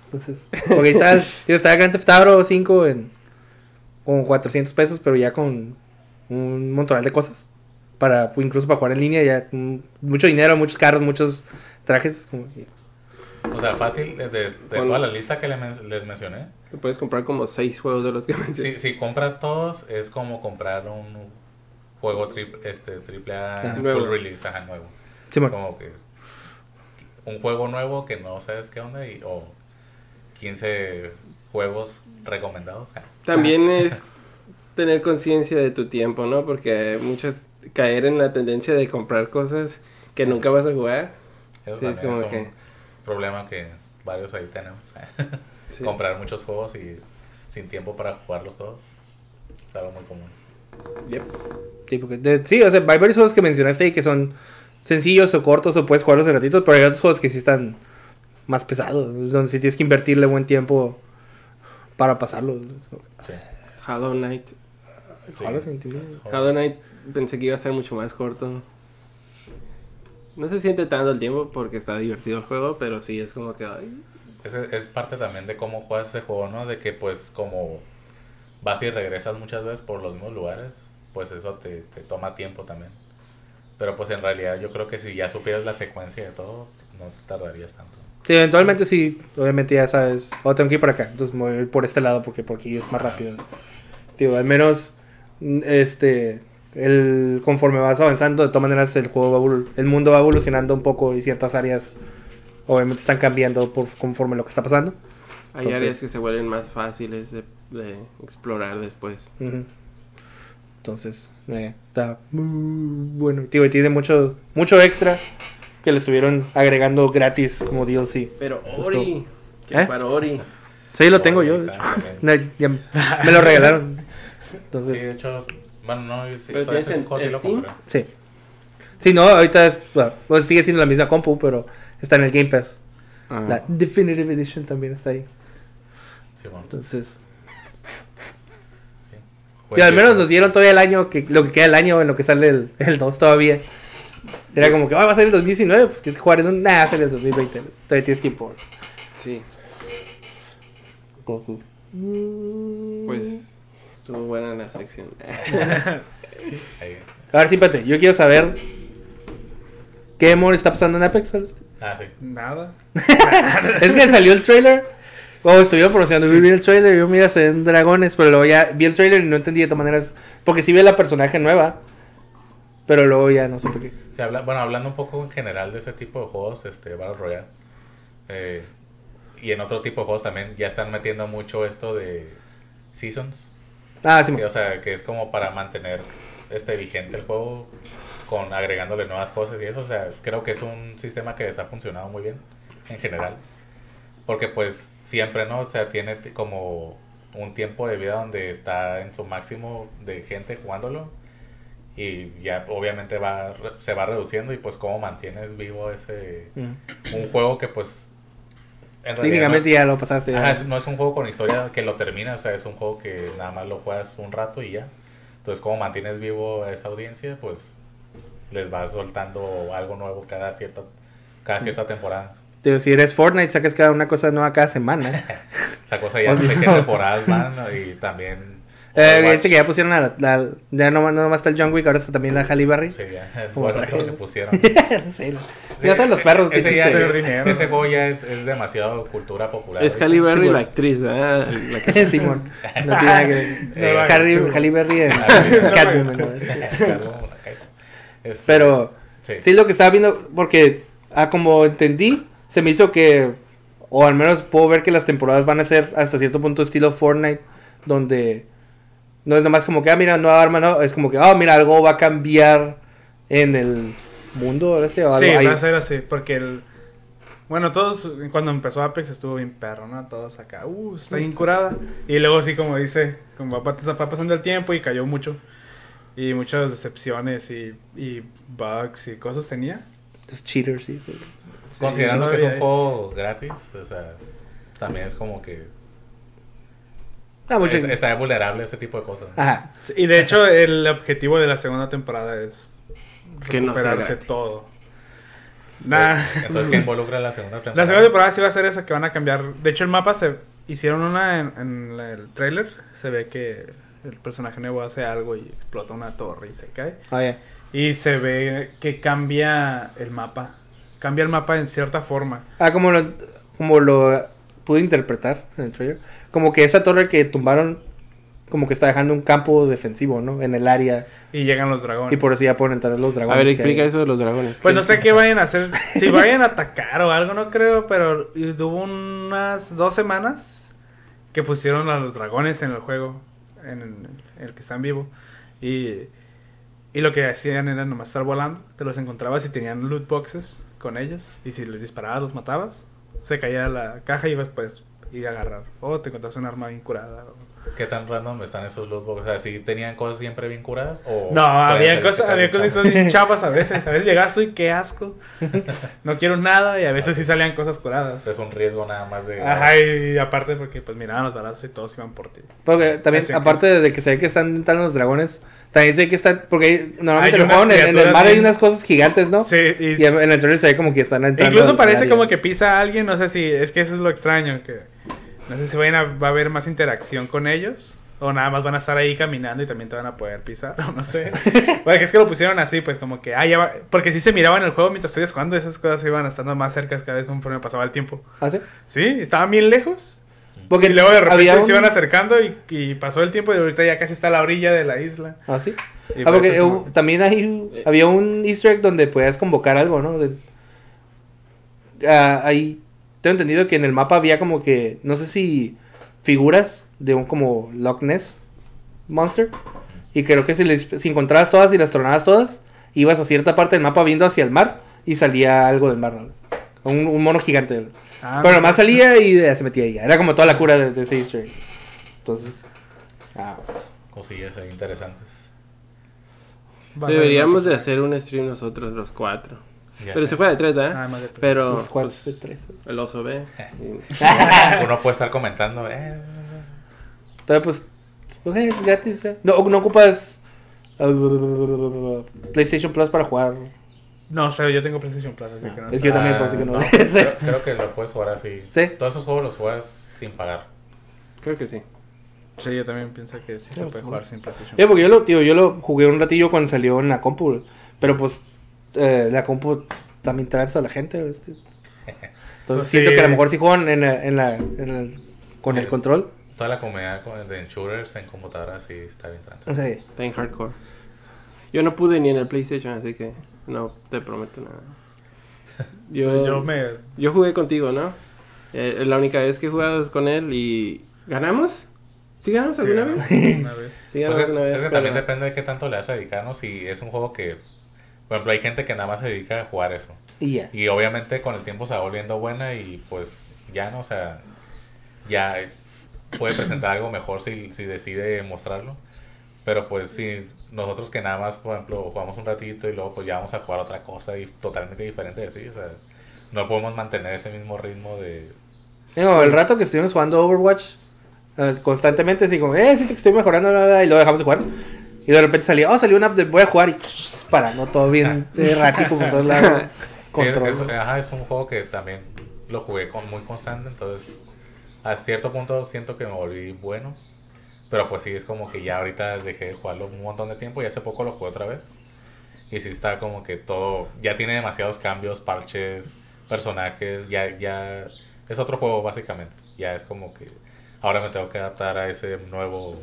Entonces, porque está, digo, está Grand Theft Auto 5 en con 400 pesos, pero ya con un montón de cosas. Para, incluso para jugar en línea, ya mm, mucho dinero, muchos carros, muchos trajes. como O sea, fácil, de, de Con- toda la lista que men- les mencioné, Te puedes comprar como 6 juegos de los que mencioné. si, si compras todos, es como comprar un juego triple, este, triple A Ajá. full release, ajá, nuevo. Simón. Como que un juego nuevo que no sabes qué onda y, o 15 juegos recomendados. Ah, También es tener conciencia de tu tiempo, ¿no? Porque muchas caer en la tendencia de comprar cosas que nunca vas a jugar. Eso Sí, es como que- problema que varios ahí tenemos. (laughs) Sí. Comprar muchos juegos y sin tiempo para jugarlos todos. Es algo muy común. Yep. Sí, porque de- sí, o sea, hay varios juegos que mencionaste ahí que son sencillos o cortos o puedes jugarlos en ratitos, pero hay otros juegos que sí están más pesados, donde sí tienes que invertirle buen tiempo para pasarlos. Sí. Hollow Knight. Sí. Hollow Knight, sí. Hollow Knight pensé que iba a ser mucho más corto. No se siente tanto el tiempo porque está divertido el juego, pero sí es como que... ay, Ese es parte también de cómo juegas ese juego, ¿no? De que pues como vas y regresas muchas veces por los mismos lugares, pues eso te, te toma tiempo también. Pero pues en realidad yo creo que si ya supieras la secuencia de todo, no te tardarías tanto. Sí, eventualmente sí, obviamente ya sabes, oh, tengo que ir por acá, entonces me voy a ir por este lado porque por aquí es más rápido. Tío, al menos, mm, este, el, conforme vas avanzando, de todas maneras el juego va el mundo va evolucionando un poco y ciertas áreas obviamente están cambiando por, conforme lo que está pasando. Hay Entonces- áreas que se vuelven más fáciles de, de explorar después. Entonces, eh, está muy bueno. Tío, y tiene mucho, mucho extra que le estuvieron agregando gratis como DLC. Pero Justo. Ori, que ¿Eh? para Ori. Sí, lo tengo yo. (laughs) Me lo regalaron. Sí, Entonces, de hecho, bueno, no, sí, ¿Pero ese tienes en- juego sí lo compré. sí. Sí, no, ahorita es, bueno, pues sigue siendo la misma compu, pero está en el Game Pass. Ah. La Definitive Edition también está ahí. Sí, bueno, Entonces, sí. y al menos nos dieron todavía el año, que lo que queda el año en lo que sale el, el 2 todavía. Era como que, ah, va a salir el 2019, pues quieres jugar en un, nah, sale el 2020. Todavía tienes tiempo. Sí, pues estuvo buena la sección. A ver, simpate, yo quiero saber qué amor está pasando en Apex. Ah, sí. Nada. (laughs) es que salió el trailer. O estuvieron promocionando, vi el trailer yo, mira, se ven dragones, pero luego ya vi el trailer y no entendí de todas maneras. Porque sí vi la personaje nueva, pero luego ya no supe qué. Sí, habla- bueno, hablando un poco en general de ese tipo de juegos, este, Battle Royale, eh, y en otro tipo de juegos también ya están metiendo mucho esto de Seasons, Ah, sí, que, o sea, que es como para mantener este vigente el juego con agregándole nuevas cosas y eso, o sea, creo que es un sistema que les ha funcionado muy bien en general, porque pues siempre, ¿no? O sea, tiene como un tiempo de vida donde está en su máximo de gente jugándolo y ya obviamente va se va reduciendo y pues cómo mantienes vivo ese Mm. un juego que pues Técnicamente no, ya lo pasaste. Ajá, es- no es un juego con historia que lo termina, o sea, es un juego que nada más lo juegas un rato y ya. Entonces, cómo mantienes vivo a esa audiencia, pues les vas soltando algo nuevo cada cierta cada cierta temporada. Digo, si eres Fortnite, sacas cada una cosa nueva cada semana. (laughs) O sea, cosa ya no sé qué temporadas van y también eh, este que ya pusieron a la, la- ya no, no más está el John Wick, ahora está también la Halle Berry. Sí, ya, es Como bueno traje. lo que pusieron. (laughs) sí, sí, ya son los perros. qué ese, ya- chiste. Hacer dinero. ese juego ya es, es demasiado cultura popular. Es. Halle Berry la actriz, ¿verdad? La (laughs) que- Simón. No tiene nada que ver. (laughs) Eh, Es Harry, Halle Berry en. Catwoman. ¿no? Este, Pero sí. sí, lo que estaba viendo, porque ah, como entendí, se me hizo que, o al menos puedo ver que las temporadas van a ser hasta cierto punto estilo Fortnite, donde no es nomás como que, ah, mira, nueva arma, no, es como que, ah, mira, algo va a cambiar en el mundo este, o algo Sí, ahí. va a ser así, porque el... Bueno, todos, cuando empezó Apex estuvo bien perro, ¿no? Todos acá, uh, está bien curada. Y luego sí, como dice, como va, va pasando el tiempo y cayó mucho. Y muchas decepciones y, y bugs y cosas tenía. Los cheaters, sí. Considerando que es un juego gratis, o sea, también es como que Ah, mucho- es- está vulnerable a ese tipo de cosas. Ajá. Sí, Y de hecho, el objetivo de la segunda temporada es Que no recuperarse gratis. todo. Nah. Entonces, ¿qué involucra la segunda temporada? La segunda temporada sí va a ser eso, que van a cambiar. De hecho, el mapa se hicieron una en, en la- el trailer. Se ve que el personaje nuevo hace algo y explota una torre y se cae. Ya. Y se ve que cambia el mapa. Cambia el mapa en cierta forma. Ah, como lo, como lo pude interpretar en el trailer. Como que esa torre que tumbaron como que está dejando un campo defensivo, ¿no? En el área. Y llegan los dragones. Y por eso ya pueden entrar los A dragones. ver, que explica hay. eso de los dragones. Pues no sé qué vayan a hacer. Si vayan a atacar o algo, no creo. Pero hubo unas dos semanas que pusieron a los dragones en el juego. En el, en el que están vivos. Y, y lo que hacían era nomás estar volando. Te los encontrabas y tenían loot boxes con ellos. Y si les disparabas, los matabas. Se caía la caja y ibas pues a agarrar. O te encontrabas un arma bien curada. o- ¿Qué tan random están esos loot boxes? O sea, ¿sí tenían cosas siempre bien curadas? O No, había cosas, había cosas bien chapas a veces. A veces llegas tú y qué asco. (laughs) No quiero nada y a veces sí salían cosas curadas. Es un riesgo nada más de... Ajá, y aparte porque pues miraban los balazos y todos iban por ti. Porque también, Así que- aparte de que se ve que están entrando los dragones, también sé que están. Porque normalmente en el en, mar hay unas cosas gigantes, ¿no? Sí, y, Y en el trailer se ve como que están entrando. incluso parece como que pisa a alguien, no sé si, es que eso es lo extraño, que no sé si vayan a- va a haber más interacción con ellos. O nada más van a estar ahí caminando y también te van a poder pisar, (laughs) o no sé. Porque es que lo pusieron así, pues como que, ah, ya va- porque sí se miraba en el juego mientras estoy jugando, esas cosas iban estando más cerca cada vez conforme pasaba el tiempo. ¿Ah, sí? Sí, estaban bien lejos. Porque y luego de repente había se iban acercando y, y pasó el tiempo y ahorita ya casi está a la orilla de la isla. ¿Ah, sí? Y Ah, por porque eh, como- también hay, había un easter egg donde podías convocar algo, ¿no? De- Ah, ahí tengo entendido que en el mapa había como que, no sé si figuras de un como Loch Ness Monster. Y creo que si, les, si encontrabas todas y las tronabas todas, ibas a cierta parte del mapa viendo hacia el mar y salía algo del mar, ¿no? Un, un mono gigante. Ah, Pero no. nomás salía y ya se metía ahí. Era como toda la cura de, de ese easter egg. Entonces... Ah, Cosillas ahí interesantes. Deberíamos de hacer un stream nosotros, los cuatro. Ya Pero sé. se fue de tres, ¿eh? Ah, más de tres. Pero los cuatro pues, de tres. el oso ve. (laughs) Uno puede estar comentando, eh... Todavía pues, eh, es gratis. eh. No, no ocupas uh, PlayStation Plus para jugar. No sé, yo tengo PlayStation Plus, así que no Es sé. que yo también, Ah, pues, así que no. creo, creo que lo puedes jugar así. ¿Sí? Todos esos juegos los juegas sin pagar. Creo que sí. Sí, yo también pienso que sí se puede jugar sin PlayStation Sí, porque yo lo, tío, yo lo jugué un ratillo cuando salió en la compu. Pero pues, eh, la compu también trae a la gente. (laughs) Entonces Pues siento sí. que a lo mejor si juegan en, la- en la, en el- con Sí. el control. Toda la comunidad con- de shooters en computadoras sí está bien tanto. O sea, Está en hardcore. Yo no pude ni en el PlayStation, así que no te prometo nada. (laughs) Yo, Yo me. yo jugué contigo, ¿no? Eh, la única vez que he jugado con él y... ¿Ganamos? ¿Sí ganamos sí, alguna vez? Sí Una vez. Pues ganamos es- una vez. es que pero- también depende de qué tanto le vas a dedicar, ¿no? Si es un juego que... Por ejemplo, hay gente que nada más se dedica a jugar eso. y ya. Y obviamente con el tiempo se va volviendo buena y pues ya no, o sea, ya puede presentar algo mejor si, si decide mostrarlo. Pero pues si nosotros que nada más, por ejemplo, jugamos un ratito y luego pues ya vamos a jugar otra cosa y totalmente diferente de sí, o sea, no podemos mantener ese mismo ritmo de... Digo, el rato que estuvimos jugando Overwatch, eh, constantemente así como, eh, siento que estoy mejorando, y luego dejamos de jugar. Y de repente salía, oh, salió una app de voy a jugar y (laughs) para, no todo bien (laughs) errático por todos lados. (laughs) Sí, Control. es, ajá, es un juego que también lo jugué con muy constante, entonces a cierto punto siento que me volví bueno. Pero pues sí, es como que ya ahorita dejé de jugarlo un montón de tiempo y hace poco lo jugué otra vez. Y sí está como que todo, ya tiene demasiados cambios, parches, personajes, ya, ya es otro juego básicamente. Ya es como que ahora me tengo que adaptar a ese nuevo,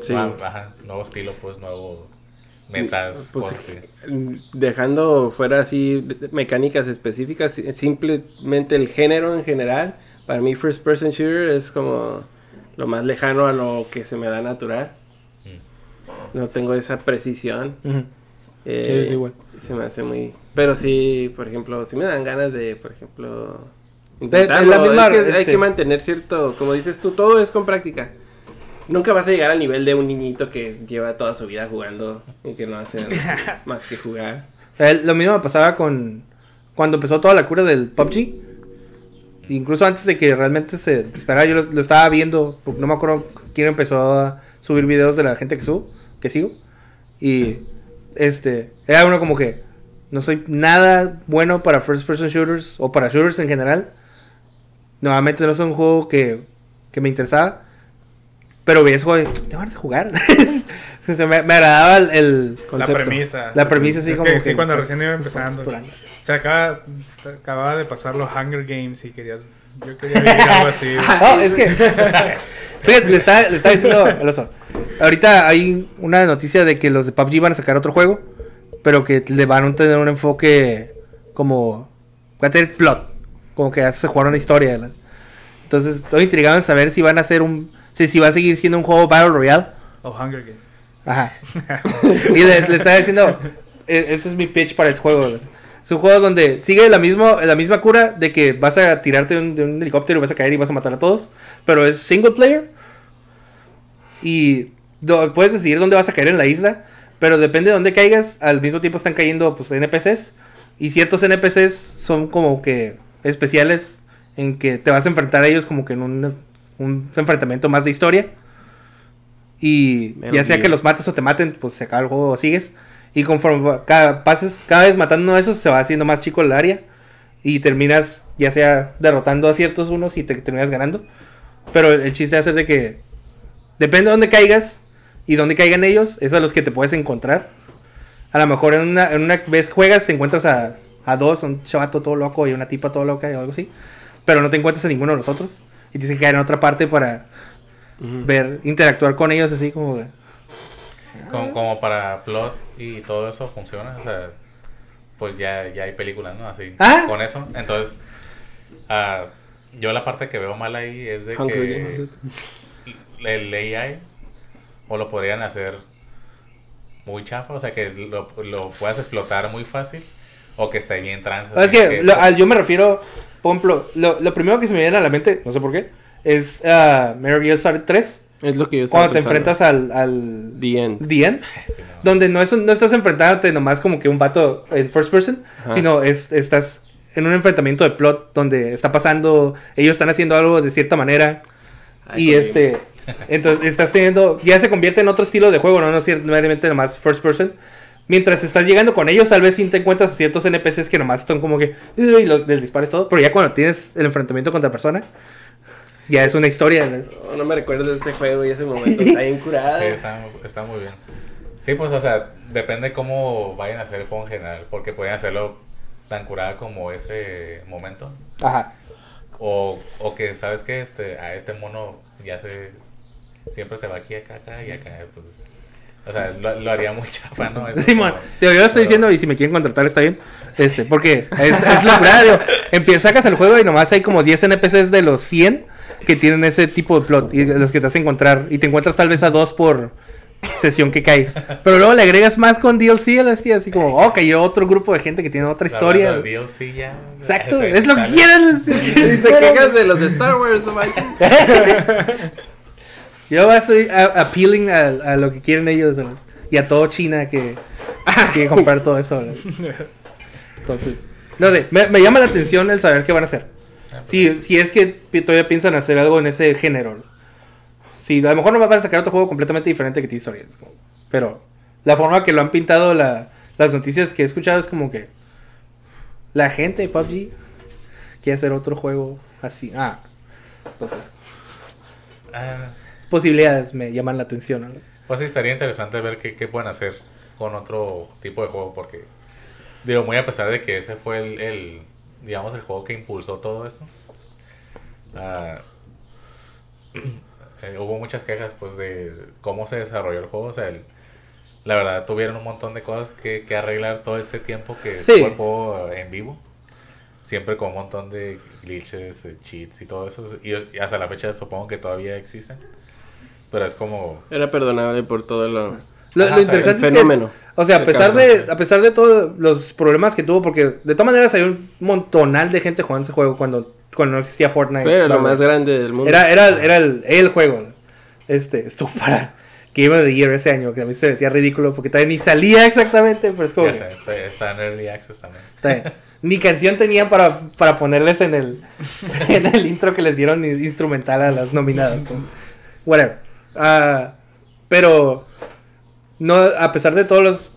Sí. ajá, nuevo estilo, pues nuevo metas, Pues. Dejando fuera así mecánicas específicas, si- simplemente el género en general, para mí first person shooter es como lo más lejano a lo que se me da natural. Mm. No tengo esa precisión. Eh, Sí, es igual. Se me hace muy... Pero sí, por ejemplo, si me dan ganas de, por ejemplo... es la intentarlo. misma, Es que hay este- que mantener cierto, como dices tú, todo es con práctica. Nunca vas a llegar al nivel de un niñito que lleva toda su vida jugando y que no hace (laughs) más que jugar. Eh, lo mismo me pasaba con cuando empezó toda la cura del PUBG. Incluso antes de que realmente se disparara, yo lo, lo estaba viendo. porque No me acuerdo quién empezó a subir videos de la gente que subo, que sigo. Y este, era uno como que no soy nada bueno para first person shooters o para shooters en general. Nuevamente no es un juego que, que me interesaba. Pero veía ese juego y, ¿te vas a jugar? (laughs) Me, me agradaba el, el La premisa. La premisa, sí, Es como que que sí, cuando recién iba empezando. Se acaba, acababa de pasar los Hunger Games y querías Yo quería vivir algo (laughs) así. No, es que. (laughs) Fíjate, le estaba, le estaba diciendo al oso. Ahorita hay una noticia de que los de PUBG van a sacar otro juego, pero que le van a tener un enfoque como. Va a tener plot. Como que ya se jugaron una historia. ¿verdad? Entonces, estoy intrigado en saber si van a hacer un. Si, si va a seguir siendo un juego Battle Royale. O Hunger Games. Ajá. (laughs) y le, le estaba diciendo, "E- ese es mi pitch para ese juego. Es un juego donde sigue la, mismo, la misma cura de que vas a tirarte de un, de un helicóptero y vas a caer y vas a matar a todos. Pero es single player. Y do- puedes decidir dónde vas a caer en la isla. Pero depende de dónde caigas. Al mismo tiempo están cayendo pues, NPCs. Y ciertos NPCs son como que especiales. En que te vas a enfrentar a ellos como que en un, un enfrentamiento más de historia. Y ya sea que los mates o te maten, pues se acaba el juego o sigues. Y conforme cada, pases, cada vez matando uno de esos, se va haciendo más chico el área. Y terminas, ya sea derrotando a ciertos unos y te terminas ganando. Pero el, el chiste es de que depende de dónde caigas y dónde caigan ellos, es a los que te puedes encontrar. A lo mejor en una, en una vez juegas, te encuentras a, a dos, un chavato todo loco y una tipa todo loca y algo así. Pero no te encuentras a ninguno de los otros. Y tienes que caer en otra parte para ver, interactuar con ellos así como... Como, como para plot y todo eso funciona, o sea, pues ya, ya hay películas, ¿no? Así, Ah. con eso. Entonces, ah, yo la parte que veo mal ahí es de que el AI o lo podrían hacer muy chafa, o sea, que lo, lo puedas explotar muy fácil o que esté bien trans. Es que lo- yo me refiero, por ejemplo, lo, lo primero que se me viene a la mente, no sé por qué, es uh, Metal Gear Solid 3. Es lo que yo Cuando te pensando. enfrentas al, al The End. The End, Sí, no. donde no, es, un- no estás enfrentándote nomás como que un vato en first person, Ajá. sino es, estás en un enfrentamiento de plot donde está pasando, ellos están haciendo algo de cierta manera Ay, y este, (laughs) entonces estás teniendo, ya se convierte en otro estilo de juego, no, no simplemente nomás first person. Mientras estás llegando con ellos, tal vez sí te encuentras ciertos NPCs que nomás están como que, y los les dispares todo, pero ya cuando tienes el enfrentamiento contra persona, ya es una historia. ¿no? Me recuerdo de ese juego y ese momento. Está bien curada. Sí, está, está muy bien. Sí, pues, o sea, depende cómo vayan a hacer el juego en general, porque pueden hacerlo tan curada como ese momento. Ajá. O, o que, ¿sabes qué? Este, a este mono ya se... Siempre se va aquí, acá, acá y acá, pues... O sea, lo, lo haría muy chafa, (laughs) ¿no? Eso Simón, como- digo, yo lo estoy pero- diciendo y si me quieren contratar está bien. Este, porque es, es la verdad, (laughs) empiezas, sacas el juego y nomás hay como 10 NPCs de los 100 que tienen ese tipo de plot y los que te vas a encontrar y te encuentras tal vez a dos por sesión que caes. (laughs) Pero luego le agregas más con DLC a las tías, así como, oh, cayó otro grupo de gente que tiene otra historia. DLC ya. Exacto, (laughs) es lo que quieren. (laughs) Y te quejas de los de Star Wars, no manches. Yo estoy a- appealing a, a lo que quieren ellos ¿sabes? y a todo China que quiere comprar todo eso. ¿verdad? Entonces, no sé, me, me llama la atención el saber qué van a hacer. Ah, pues, Si, si es que todavía piensan hacer algo en ese género. Si a lo mejor no van a sacar otro juego completamente diferente que como- Pero la forma que lo han pintado la- las noticias que he escuchado es como que la gente de PUBG quiere hacer otro juego así. Ah, entonces, ah, posibilidades me llaman la atención. ¿no? Pues sí, estaría interesante ver qué, qué pueden hacer con otro tipo de juego, porque, digo, muy a pesar de que ese fue el, el, digamos, el juego que impulsó todo esto, (clears throat) eh, hubo muchas quejas, pues, de cómo se desarrolló el juego, o sea, el- la verdad, tuvieron un montón de cosas que, que arreglar todo ese tiempo que Sí. estuvo el juego eh, en vivo. Siempre con un montón de glitches, eh, cheats y todo eso. Y, y hasta la fecha supongo que todavía existen. Pero es como... Era perdonable por todo lo. Lo, Ajá, lo o sea, interesante el es que, fenómeno o sea, a que pesar de, a pesar de todos los problemas que tuvo, porque de todas maneras hay un montonal de gente jugando ese juego cuando, cuando no existía Fortnite. Pero lo Vamos. más grande del mundo. Era, era, era el, el juego. Este, estuvo para Game of the Year ese año, que a mí se me decía ridículo porque todavía ni salía exactamente, pero es como. Ya sé, está- en Early Access también. está. Ni canción tenían para, para ponerles en el, (laughs) en el intro que les dieron instrumental a las nominadas. como, whatever. Ah, pero no, a pesar de todos los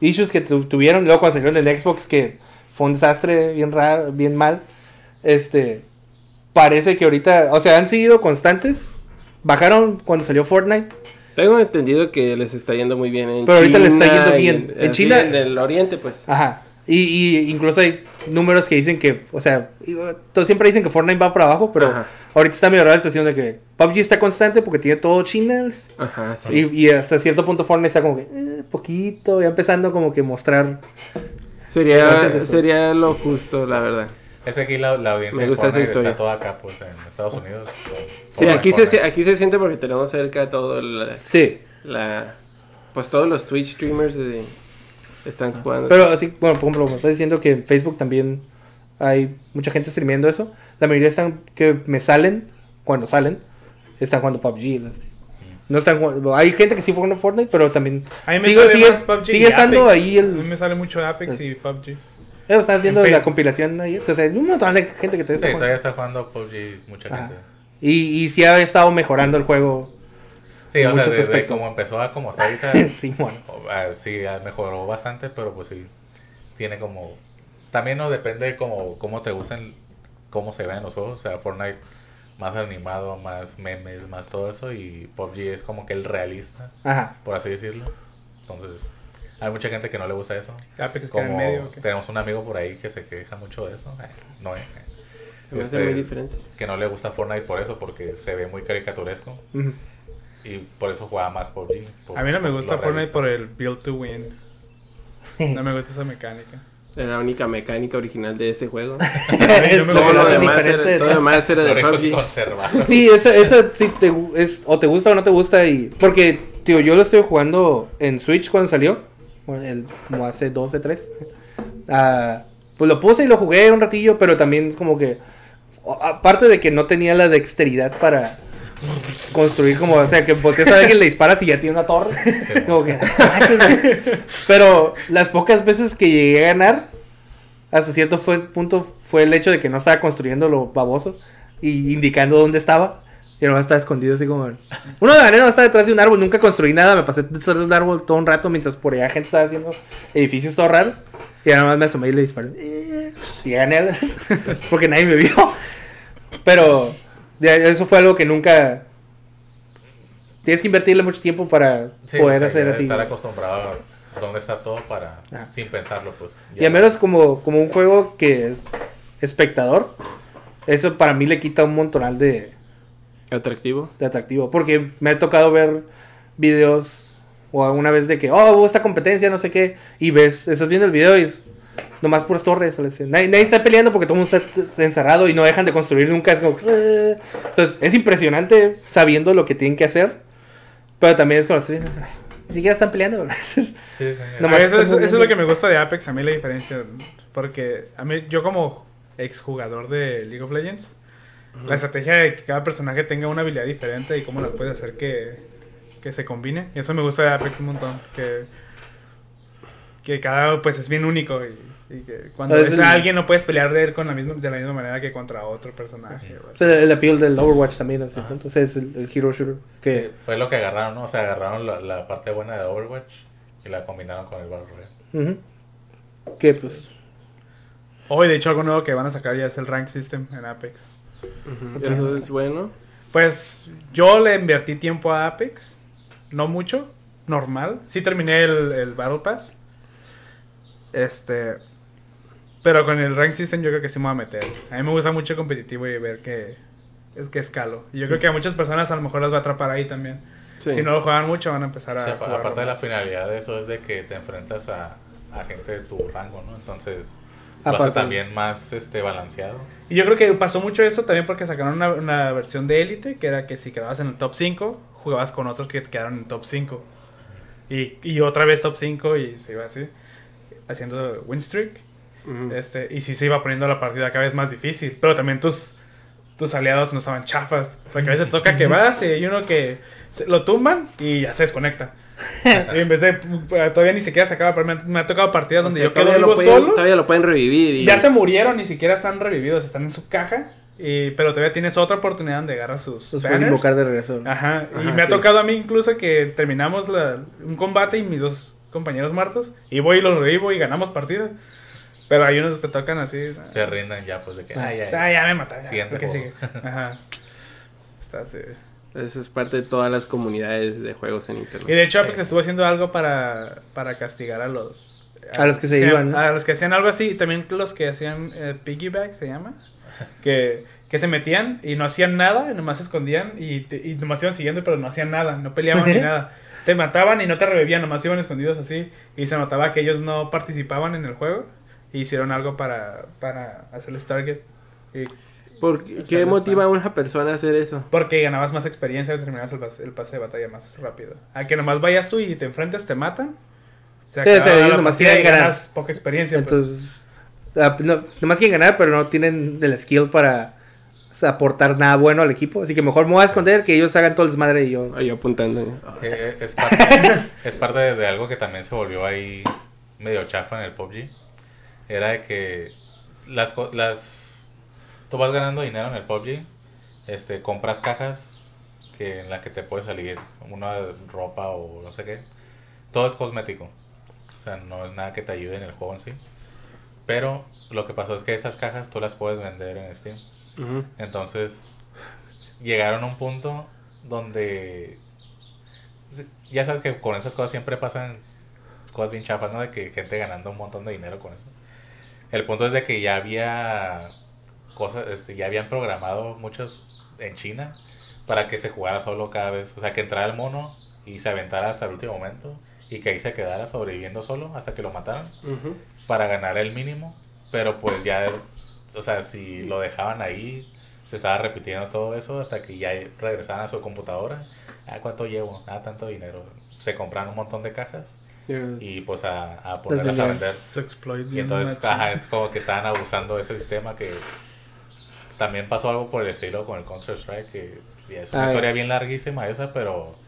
issues que tu- tuvieron, luego cuando salieron en Xbox, que fue un desastre bien raro, bien mal, este, parece que ahorita, o sea, han sido constantes, bajaron cuando salió Fortnite, Tengo entendido que les está yendo muy bien en Pero ahorita les está yendo bien. En así, China- En el oriente, pues. Ajá. Y, y incluso hay números que dicen que, o sea, todos siempre dicen que Fortnite va para abajo, pero Ajá. ahorita está mejorada la situación de que PUBG está constante porque tiene todo China. Ajá, sí. Y, y hasta cierto punto Fortnite está como que, eh, poquito, ya empezando como que mostrar. Sería, sería lo justo, la verdad. Es que aquí la, la audiencia Me de gusta Fortnite está toda acá, pues, en Estados Unidos. Sí, Fortnite, aquí se, aquí se siente porque tenemos cerca todo la, Sí. la- pues todos los Twitch streamers de- están jugando. Pero así, bueno, por ejemplo, me está diciendo que en Facebook también hay mucha gente streameando eso. La mayoría están que me salen, cuando salen, están jugando PUBG. las- No están jugando- hay gente que sí juega Fortnite, pero también A mí me sigue, sale sigue, más PUBG sigue y estando Apex. ahí A mí el... me sale mucho Apex y PUBG. Ellos están haciendo en la compilación ahí. Entonces hay un montón de gente que todavía Sí, está todavía jugando. está jugando PUBG mucha Ajá. gente. Y, y sí ha estado mejorando el juego. Sí, o sea, desde aspectos. como empezó a como está (laughs) ahorita, sí, bueno. ah, sí, ah, mejoró bastante, pero pues sí, tiene como... También no depende como cómo te gusten, cómo se ven los juegos, o sea, Fortnite más animado, más memes, más todo eso, y PUBG es como que el realista, Ajá. por así decirlo. Entonces, hay mucha gente que no le gusta eso. Apex queda en Como medio. ¿o qué? tenemos un amigo por ahí que se queja mucho de eso, eh, no eh, me hace este, muy diferente. que no le gusta Fortnite por eso, porque se ve muy caricaturesco. Ujú. Y por eso juega más PUBG. por- A mí no me por gusta Fortnite por el build to win. No me gusta esa mecánica. Es la única mecánica original de ese juego. (laughs) me todo, lo demás todo lo demás era de único PUBG. conservado. Sí, eso, eso sí te, es, o te gusta o no te gusta. y Porque, tío, yo lo estoy jugando en Switch cuando salió. el- como hace 12, 3. Ah, pues lo puse y lo jugué un ratillo, pero también es como que. Aparte de que no tenía la dexteridad para construir como, o sea, que volteas a que le disparas y ya tiene una torre. Como que, ah, pero las pocas veces que llegué a ganar, hasta cierto fue, punto fue el hecho de que no estaba construyendo lo baboso y indicando dónde estaba. Y nomás estaba escondido así como... Uno de manera estaba detrás de un árbol, nunca construí nada, me pasé detrás de un árbol todo un rato mientras por allá gente estaba haciendo edificios todos raros. Y nada más me asomé y le disparé. Y gané, (laughs) porque nadie me vio. Pero eso fue algo que nunca... Tienes que invertirle mucho tiempo para Sí, poder o sea, hacer así. Estar acostumbrado a dónde está todo para... Ajá. Sin pensarlo, pues. Y al menos como, como un juego que es espectador, eso para mí le quita un montonal de, Atractivo. de atractivo. Porque me ha tocado ver videos o alguna vez de que, oh, hubo esta competencia, no sé qué, y ves, estás viendo el video y es nomás puras torres. Nadie, nadie está peleando porque todo el mundo está encerrado y no dejan de construir nunca. Es como, "Eh". Entonces, es impresionante sabiendo lo que tienen que hacer, pero también es como, "Sí, ni siquiera están peleando. (laughs) Sí, sí, No A más mí eso, eso- eso es lo que me gusta de Apex, a mí la diferencia. Porque a mí, yo como exjugador de League of Legends, la estrategia de que cada personaje tenga una habilidad diferente y cómo la puedes hacer que, que se combine. Y eso me gusta de Apex un montón. Que, que cada pues es bien único y, y que cuando Ah, es ves el- a alguien no puedes pelear de él con la misma, de la misma manera que contra otro personaje. o sea, el appeal del Overwatch también, así, Ajá. entonces es el, el hero shooter que... Sí, fue lo que agarraron, ¿no? O sea, agarraron la, la parte buena de Overwatch y la combinaron con el Battle Royale. Ujú. Que pues... Hoy, de hecho, algo nuevo que van a sacar ya es el Rank System en Apex. Ujú, Eso es bueno. Pues yo le invertí tiempo a Apex, no mucho, normal. Sí terminé el, el Battle Pass. Este. Pero con el Rank System yo creo que sí me voy a meter. A mí me gusta mucho el competitivo y ver que es que escalo. Y yo creo que a muchas personas a lo mejor las va a atrapar ahí también. Sí. Si no lo juegan mucho van a empezar O a... sea, aparte de la finalidad de eso es de que te enfrentas a, a gente de tu rango, ¿no? Entonces, lo hace Aparte. también más este balanceado. Y yo creo que pasó mucho eso también porque sacaron una, una versión de Elite, que era que si quedabas en el top 5, jugabas con otros que quedaron en top 5. Y, y otra vez top 5 y se iba así, haciendo win streak. Este, y sí se iba poniendo la partida cada vez más difícil. Pero también tus, tus aliados no estaban chafas. Porque a veces toca que vas y hay uno que se- lo tumban y ya se desconecta. y en vez de, todavía ni siquiera se acaba, pero me, ha- me ha tocado partidas O donde sea, yo quedo vivo pueden- solo. Todavía lo pueden revivir. Y... Ya se murieron, ni siquiera están revividos, están en su caja. y- pero todavía tienes otra oportunidad donde agarras sus Los puedes invocar de regreso. Ajá, y Ajá, me ha tocado a mí incluso que terminamos la- un combate y mis dos compañeros muertos. Y voy y los revivo y ganamos partida. Pero hay unos que te tocan así. Se rinden ya, pues de que. Ay, ay, Ah, ya me mataron. ya, Siguiente ¿qué juego. sigue? (laughs) Ajá. Está así. Eso es parte de todas las comunidades de juegos en internet. Y de hecho Sí. Apex estuvo haciendo algo para, para castigar a los A los que se iban, ¿no? A los que hacían algo así, y también los que hacían eh, piggyback, se llama. (laughs) Que, que se metían y no hacían nada, nomás se escondían y, te- y nomás iban siguiendo, pero no hacían nada, no peleaban ni (laughs) nada. Te mataban y no te revivían, nomás iban escondidos así. Y se notaba que ellos no participaban en el juego. E hicieron algo para, para hacerles target. Y- ¿Por qué, motiva a una persona a hacer eso? porque ganabas más experiencia y terminabas el, pas- el pase de batalla más rápido. A que nomás vayas tú y te enfrentes, te matan. Se Sí, sí, ellos nomás quieren ganar. ganas poca experiencia. pues. Entonces, no, nomás quieren ganar, pero no tienen el skill para aportar nada bueno al equipo. Así que mejor me voy a esconder que ellos hagan todo el desmadre y yo. Ahí apuntando. Eh, Es parte, es parte de, de algo que también se volvió ahí medio chafa en el PUBG. Era de que las, las tú vas ganando dinero en el PUBG, este, compras cajas que en la que te puede salir una ropa o no sé qué. Todo es cosmético. O sea, no es nada que te ayude en el juego en sí. Pero lo que pasó es que esas cajas tú las puedes vender en Steam. Entonces, llegaron a un punto donde. sí, Ya sabes que con esas cosas siempre pasan cosas bien chafas, ¿no? De que gente ganando un montón de dinero con eso. El punto es de que ya había cosas, este, ya habían programado muchos en China para que se jugara solo cada vez. O sea, que entrara el mono y se aventara hasta el último momento y que ahí se quedara sobreviviendo solo hasta que lo mataran para ganar el mínimo, pero pues ya, o sea, si lo dejaban ahí, se estaba repitiendo todo eso hasta que ya regresaban a su computadora. Ah, ¿cuánto llevo? Ah, tanto dinero. Se compraron un montón de cajas y pues a, a ponerlas a vender. Y entonces, ajá, es como que estaban abusando de ese sistema que también pasó algo por el estilo con el Counter-Strike, que sí, es una Ah, historia ya. bien larguísima esa, pero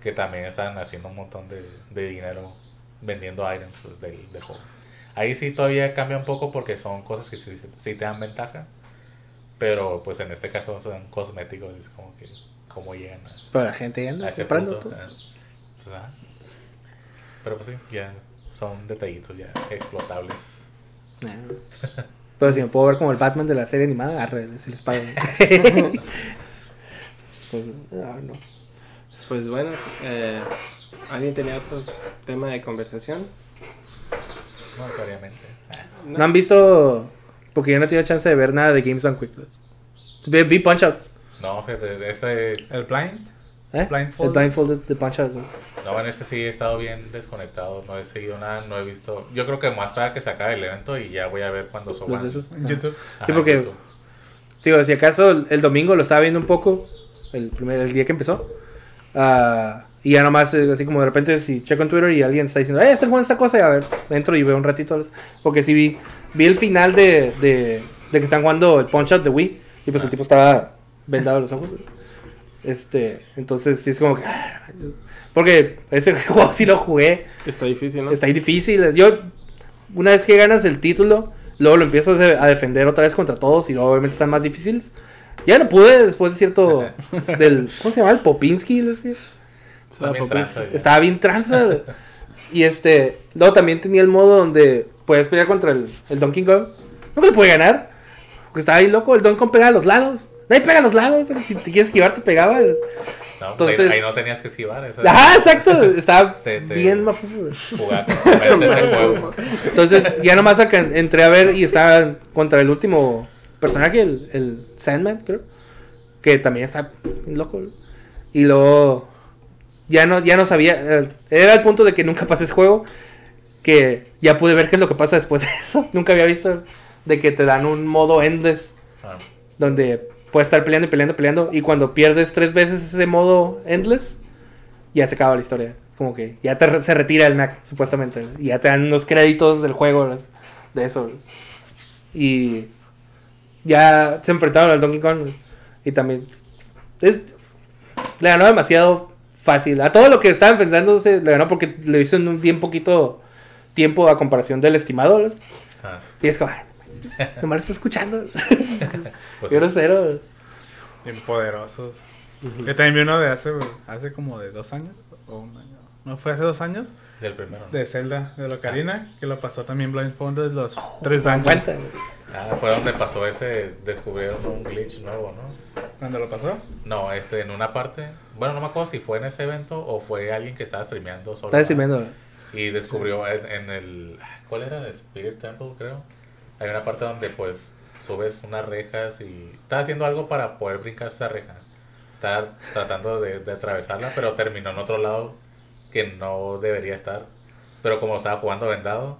que también estaban haciendo un montón de, de dinero vendiendo items pues, del, del juego. Ahí sí todavía cambia un poco porque son cosas que sí, sí te dan ventaja, pero pues en este caso son cosméticos, es como que cómo llegan a, Pero la gente ya a anda ese comprando. punto. todo. ah, pues. Pero pues sí, ya son detallitos ya explotables. Nah. Pero si me puedo ver como el Batman de la serie animada, arre, si les (laughs) pues, ah, no. Pues bueno, eh, ¿alguien tenía otro tema de conversación? No necesariamente. Ah. ¿No han visto? Porque yo no he tenido chance de ver nada de Games Done Quick. Vi, vi Punch Out. No, fíjate, de este, El blind. ¿eh? Blindfolded. El Blindfolded de Punch Out. no, en este sí he estado bien desconectado, no he seguido nada, no he visto. Yo creo que más para que se acabe el evento y ya voy a ver cuando Los suban. de esos. En Ah. YouTube. Ajá, Sí, porque- YouTube. Digo, si acaso el, el domingo lo estaba viendo un poco, el primer el día que empezó. ah, y ya nomás, eh, así como de repente, si checo en Twitter y alguien está diciendo, ¡eh, está jugando esta cosa! Y a ver, entro y veo un ratito. Porque sí vi, vi el final de, de, de que están jugando el Punch Out de Wii. Y pues el tipo estaba vendado los ojos. Este, entonces sí es como que. ah, Porque ese (laughs) juego sí lo jugué. Está difícil, ¿no? Está ahí difícil. Yo, una vez que ganas el título, luego lo empiezas de- a defender otra vez contra todos y luego obviamente están más difíciles. Ya no pude después de cierto. (laughs) del ¿Cómo se llama? El Popinski. ¿no? Bien tranza. Estaba bien tranza. y este. Luego también tenía el modo donde puedes pelear contra el, el Donkey Kong. No le puede ganar. Porque estaba ahí loco. El Donkey Kong pega a los lados. Nadie pega a los lados. Si te quieres esquivar, te pegaba. No, pues entonces- ahí, no tenías que esquivar. Esa, Ajá, exacto. Estaba (laughs) Te- te- bien. (laughs) Entonces, ya nomás entré a ver y estaba contra el último personaje, el, el Sandman, creo. Que también está loco. Y luego, ya no, ya no sabía. eh, Era el punto de que nunca pasé ese juego. Que ya pude ver qué es lo que pasa después de (laughs) eso. Nunca había visto de que te dan un modo endless. Ah, Donde puedes estar peleando y peleando y peleando. Y cuando pierdes tres veces ese modo endless, ya se acaba la historia. Es como que ya te se retira el Mac, supuestamente. Y ya te dan los créditos del juego de eso. Y ya se enfrentaron al Donkey Kong. Y también. es- le ganó demasiado fácil. A todo lo que estaba enfrentándose, le ganó porque le hizo en un bien poquito tiempo a comparación del estimado. ¿ves? ah. Y es como, "Ay, nomás lo está escuchando. (laughs) Pues, Qué grosero. Bien poderosos. Yo también vi uno de hace, hace como de dos años. O un año. No fue hace dos años. del primero. ¿no? De Zelda, de Locarina. Que lo pasó también Blindfolded los tres Aguanta. dungeons. Ah, fue donde pasó ese. Descubrieron un glitch nuevo, ¿no? ¿Cuándo lo pasó? No, este, en una parte. Bueno, no me acuerdo si fue en ese evento o fue alguien que estaba streameando solo. Está streameando. Y descubrió en, en el... ¿Cuál era? El Spirit Temple, creo. Hay una parte donde pues subes unas rejas y... Estaba haciendo algo para poder brincar esa reja. Estaba tratando de, de atravesarla, pero terminó en otro lado que no debería estar. Pero como estaba jugando vendado,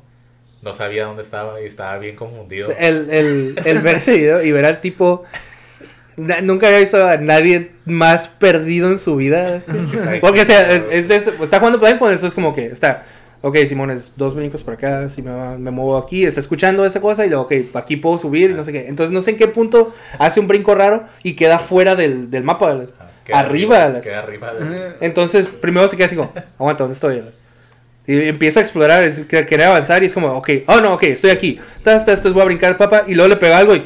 no sabía dónde estaba y estaba bien confundido. El, el, el ver ese video y ver al tipo. Na- nunca había visto a nadie más perdido en su vida. está Porque, o sea, es de está jugando por iPhone, eso es como que está. Ok, Simón, es dos brincos por acá, si me, me muevo aquí, está escuchando esa cosa y luego, ok, aquí puedo subir y no sé qué. Entonces, no sé en qué punto hace un brinco raro y queda fuera del, del mapa. Ah, queda arriba. las- Queda arriba. de- entonces, primero se queda así como, aguanta, ¿dónde estoy? Y empieza a explorar, es quiere avanzar y es como, ok, oh no, ok, estoy aquí. Tas, voy a brincar, papá. Y luego le pega algo y,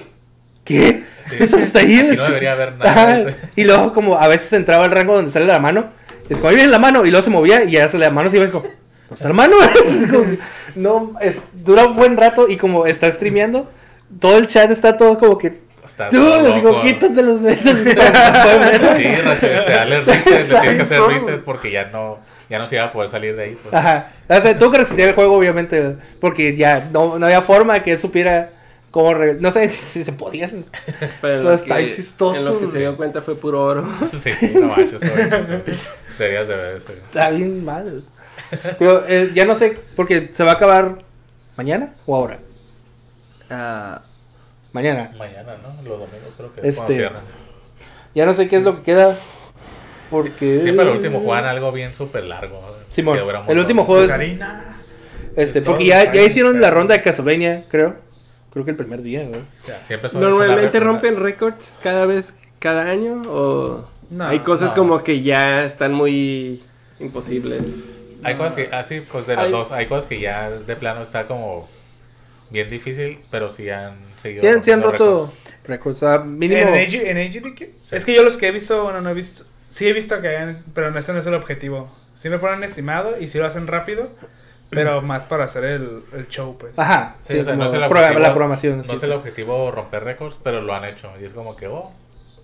¿qué? Sí. Eso está ahí. No debería haber nada de. Y luego, como a veces entraba el rango donde sale la mano. Es como, ahí viene la mano. Y luego se movía y ya se la mano se iba. Es como, ¿dónde está la mano? (laughs) Es como, no, es, dura un buen rato y como está streameando, todo el chat está todo como que. Está Tú, así como, quítate los dedos. (laughs) (laughs) Sí, reset, dale reset, le tienes que hacer reset porque ya no, ya no se iba a poder salir de ahí. Pues. Ajá. O sea, tuvo que resetear el juego, obviamente, porque ya no, no había forma de que él supiera cómo... re- No sé (laughs) si se podía. Pero está que- chistoso. En lo que Sí. se dio cuenta fue puro oro. (laughs) Sí, no manches, todo chistoso. Deberías de ver eso. Está bien mal. Pero, eh, ya no sé, porque se va a acabar mañana o ahora. Ah, Mañana. Mañana, ¿no? Los domingos creo que es cuando Este, cierran. Ya no sé qué es lo que queda. Porque... Siempre el último juegan algo bien súper largo. Simón, el último juego es... Karina. Este, porque ya, ya hicieron la ronda de Castlevania, creo. Creo que el primer día, ¿no? ¿Normalmente rompen récords cada vez, cada año? ¿O No, hay cosas no. como que ya están muy imposibles? Hay cosas que, así, pues de las Hay- dos, hay cosas que ya de plano está como bien difícil, pero sí han seguido. Sí han, sí han roto récords. Mínimo... ¿En, AG, ¿En AGDQ? Es que yo los que he visto, bueno, no he visto. Sí he visto que hayan, pero no, ese no es el objetivo. Sí me ponen estimado y sí lo hacen rápido, pero más para hacer el, el show, pues. Ajá. Sí, sí, o sea, no es el objetivo, la programación. No sí, es el objetivo romper récords, pero lo han hecho. Y es como que, oh,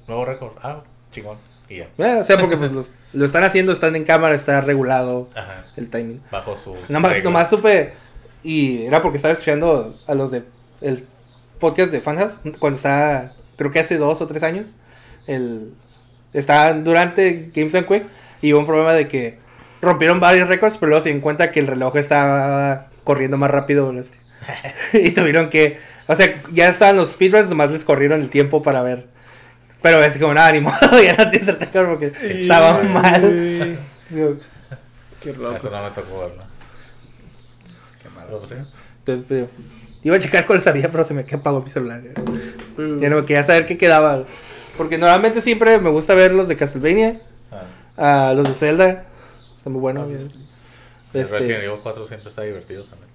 nuevo récord, ah, chingón. Y ya. Eh, o sea, porque pues los- lo están haciendo, están en cámara, está regulado Ajá. el timing. Bajo sus. Nomás, reglas. nomás supe, y era porque estaba escuchando a los de el podcast de Funhouse, cuando estaba, creo que hace dos o tres años, el, estaba durante Games and Quick, y hubo un problema de que rompieron varios récords, pero luego se dieron cuenta que el reloj estaba corriendo más rápido, este, (laughs) y tuvieron que, o sea, ya estaban los speedruns, nomás les corrieron el tiempo para ver, pero es como, nada, ni (laughs) modo, ya no tienes el récord porque estaba mal. (laughs) Qué loco. Eso no me tocó verlo. Qué malo. Pues, sí. Entonces, pero, iba a checar cuál sabía, pero se me apagó mi celular. Mm. Ya no quería saber qué quedaba. Porque normalmente siempre me gusta ver los de Castlevania, Ah, a los de Zelda. Está muy bueno. Ah, Este, el Resident Evil 4 siempre está divertido también.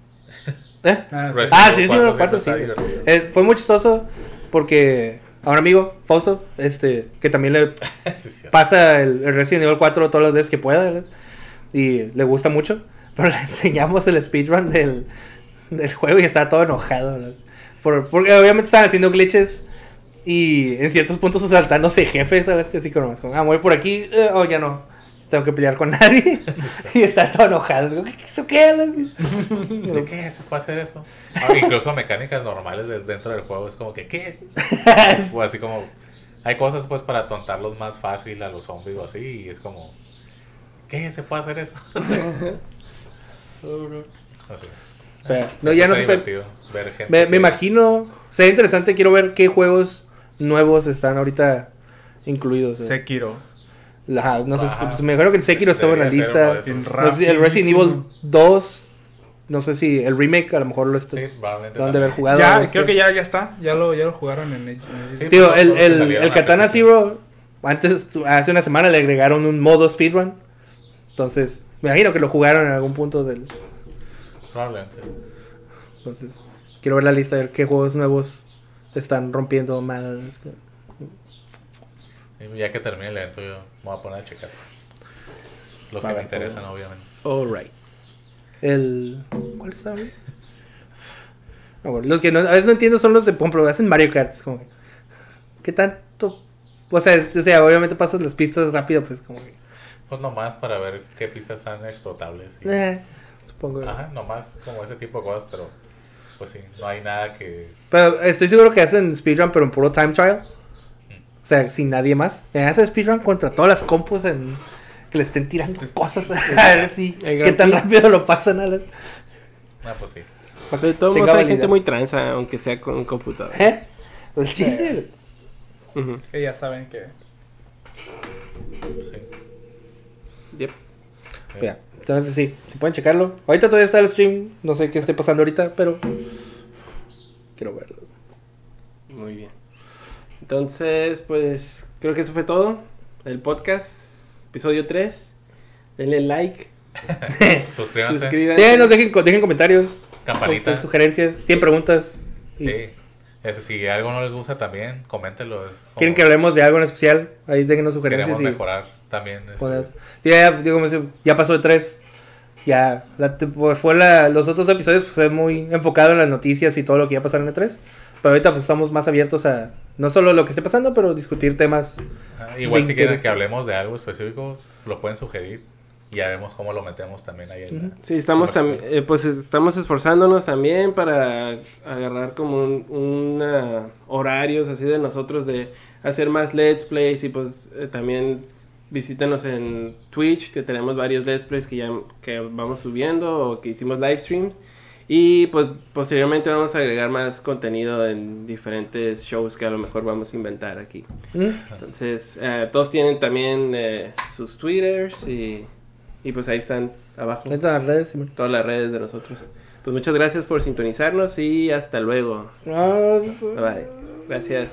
¿eh? (laughs) Ah, sí. Resident Ah, Evil sí, sí, 4 los cuatro, sí. siempre está divertido. Eh, fue muy chistoso porque a un amigo, Fausto, este, que también le (laughs) Sí, pasa el, el Resident Evil 4 todas las veces que pueda ¿verdad? y le gusta mucho, (laughs) pero le enseñamos el speedrun del, del juego y estaba todo enojado. Por- porque obviamente estaban haciendo glitches y en ciertos puntos saltándose jefes, ¿sabes? Que así como, ah, voy por aquí, eh, oh, ya no, tengo que pelear con (laughs) nadie y está todo enojado. es como, ¿Qué, ¿Eso qué? (laughs) ¿Se puede hacer eso? Ah, incluso mecánicas normales de- dentro del juego es como que, ¿qué? (laughs) O así como, hay cosas pues para tontarlos más fácil a los zombies o así, y es como, ¿qué? ¿Se puede hacer eso? Así. Pero, no, ya no divertido ver gente Me, que- me imagino, sería interesante, quiero ver qué juegos nuevos están ahorita incluidos. ¿eh? Sekiro. Ajá, no sé, Ajá. pues me acuerdo que en Sekiro estaba en la lista. No sé el Resident Evil rapidísimo. 2, no sé si el remake a lo mejor lo está, Sí, probablemente lo han de haber jugado. Ya, este. creo que ya, ya está. Ya lo, ya lo jugaron en, en Sí, Digo, pues, el, el, el Katana. Zero, antes, hace una semana le agregaron un modo speedrun. Entonces, me imagino que lo jugaron en algún punto del... Probablemente. Entonces, quiero ver la lista de ver qué juegos nuevos están rompiendo mal. Ya que termine el evento, yo me voy a poner a checar. Los que me interesan, obviamente. Alright. El... ¿Cuál está? güey? Ah, bueno, los que no, a veces no entiendo son los de, por ejemplo, hacen Mario Kart. Es como que, ¿qué tanto? O sea, es- o sea, obviamente pasas las pistas rápido, pues como que... Pues nomás para ver qué pistas están explotables. y- eh, supongo. Ajá, nomás como ese tipo de cosas, pero pues sí, no hay nada que... Pero estoy seguro que hacen speedrun, pero en puro time trial. O sea, sin nadie más. Hacen speedrun contra todas las compus en... que le estén tirando cosas. (laughs) A ver si. Qué tan rápido lo pasan a las. Ah, pues sí. que De todos modos hay gente muy tranza, aunque sea con computadora. ¿Eh? El chiste. Ujú. Que ya saben que. pues sí. Yep. Ya, Entonces sí, si pueden checarlo. Ahorita todavía está el stream. No sé qué esté pasando ahorita, pero. Quiero verlo. Muy bien. Entonces, pues creo que eso fue todo. El podcast, episodio 3. Denle like, (laughs) Suscríbanse. suscríbanse. Sí, nos dejen, dejen comentarios. Campanita. este, sugerencias. Tienen preguntas. y Sí. Eso, si algo no les gusta también, coméntenlo. como- Quieren que hablemos de algo en especial. Ahí déjenos sugerencias. Queremos y mejorar también. este, Ya, ya, digo, ya pasó de tres. Ya, la, pues fue la, los otros episodios pues es muy enfocado en las noticias y todo lo que iba a pasar en E3. Pero ahorita pues estamos más abiertos a no solo lo que esté pasando, pero discutir temas. ah, igual si quieren que hablemos de algo específico, lo pueden sugerir. Y ya vemos cómo lo metemos también ahí. en la. Sí, estamos también, pues estamos esforzándonos también para agarrar como un, una- horarios así de nosotros de hacer más let's plays y pues eh, también visítenos en Twitch que tenemos varios let's plays que ya que vamos subiendo o que hicimos live stream y pues posteriormente vamos a agregar más contenido en diferentes shows que a lo mejor vamos a inventar aquí. Mm. Entonces, eh, todos tienen también eh, sus twitters y, y, pues ahí están abajo. En todas las redes, sí. Todas las redes de nosotros. Pues muchas gracias por sintonizarnos y hasta luego. Bye. Gracias.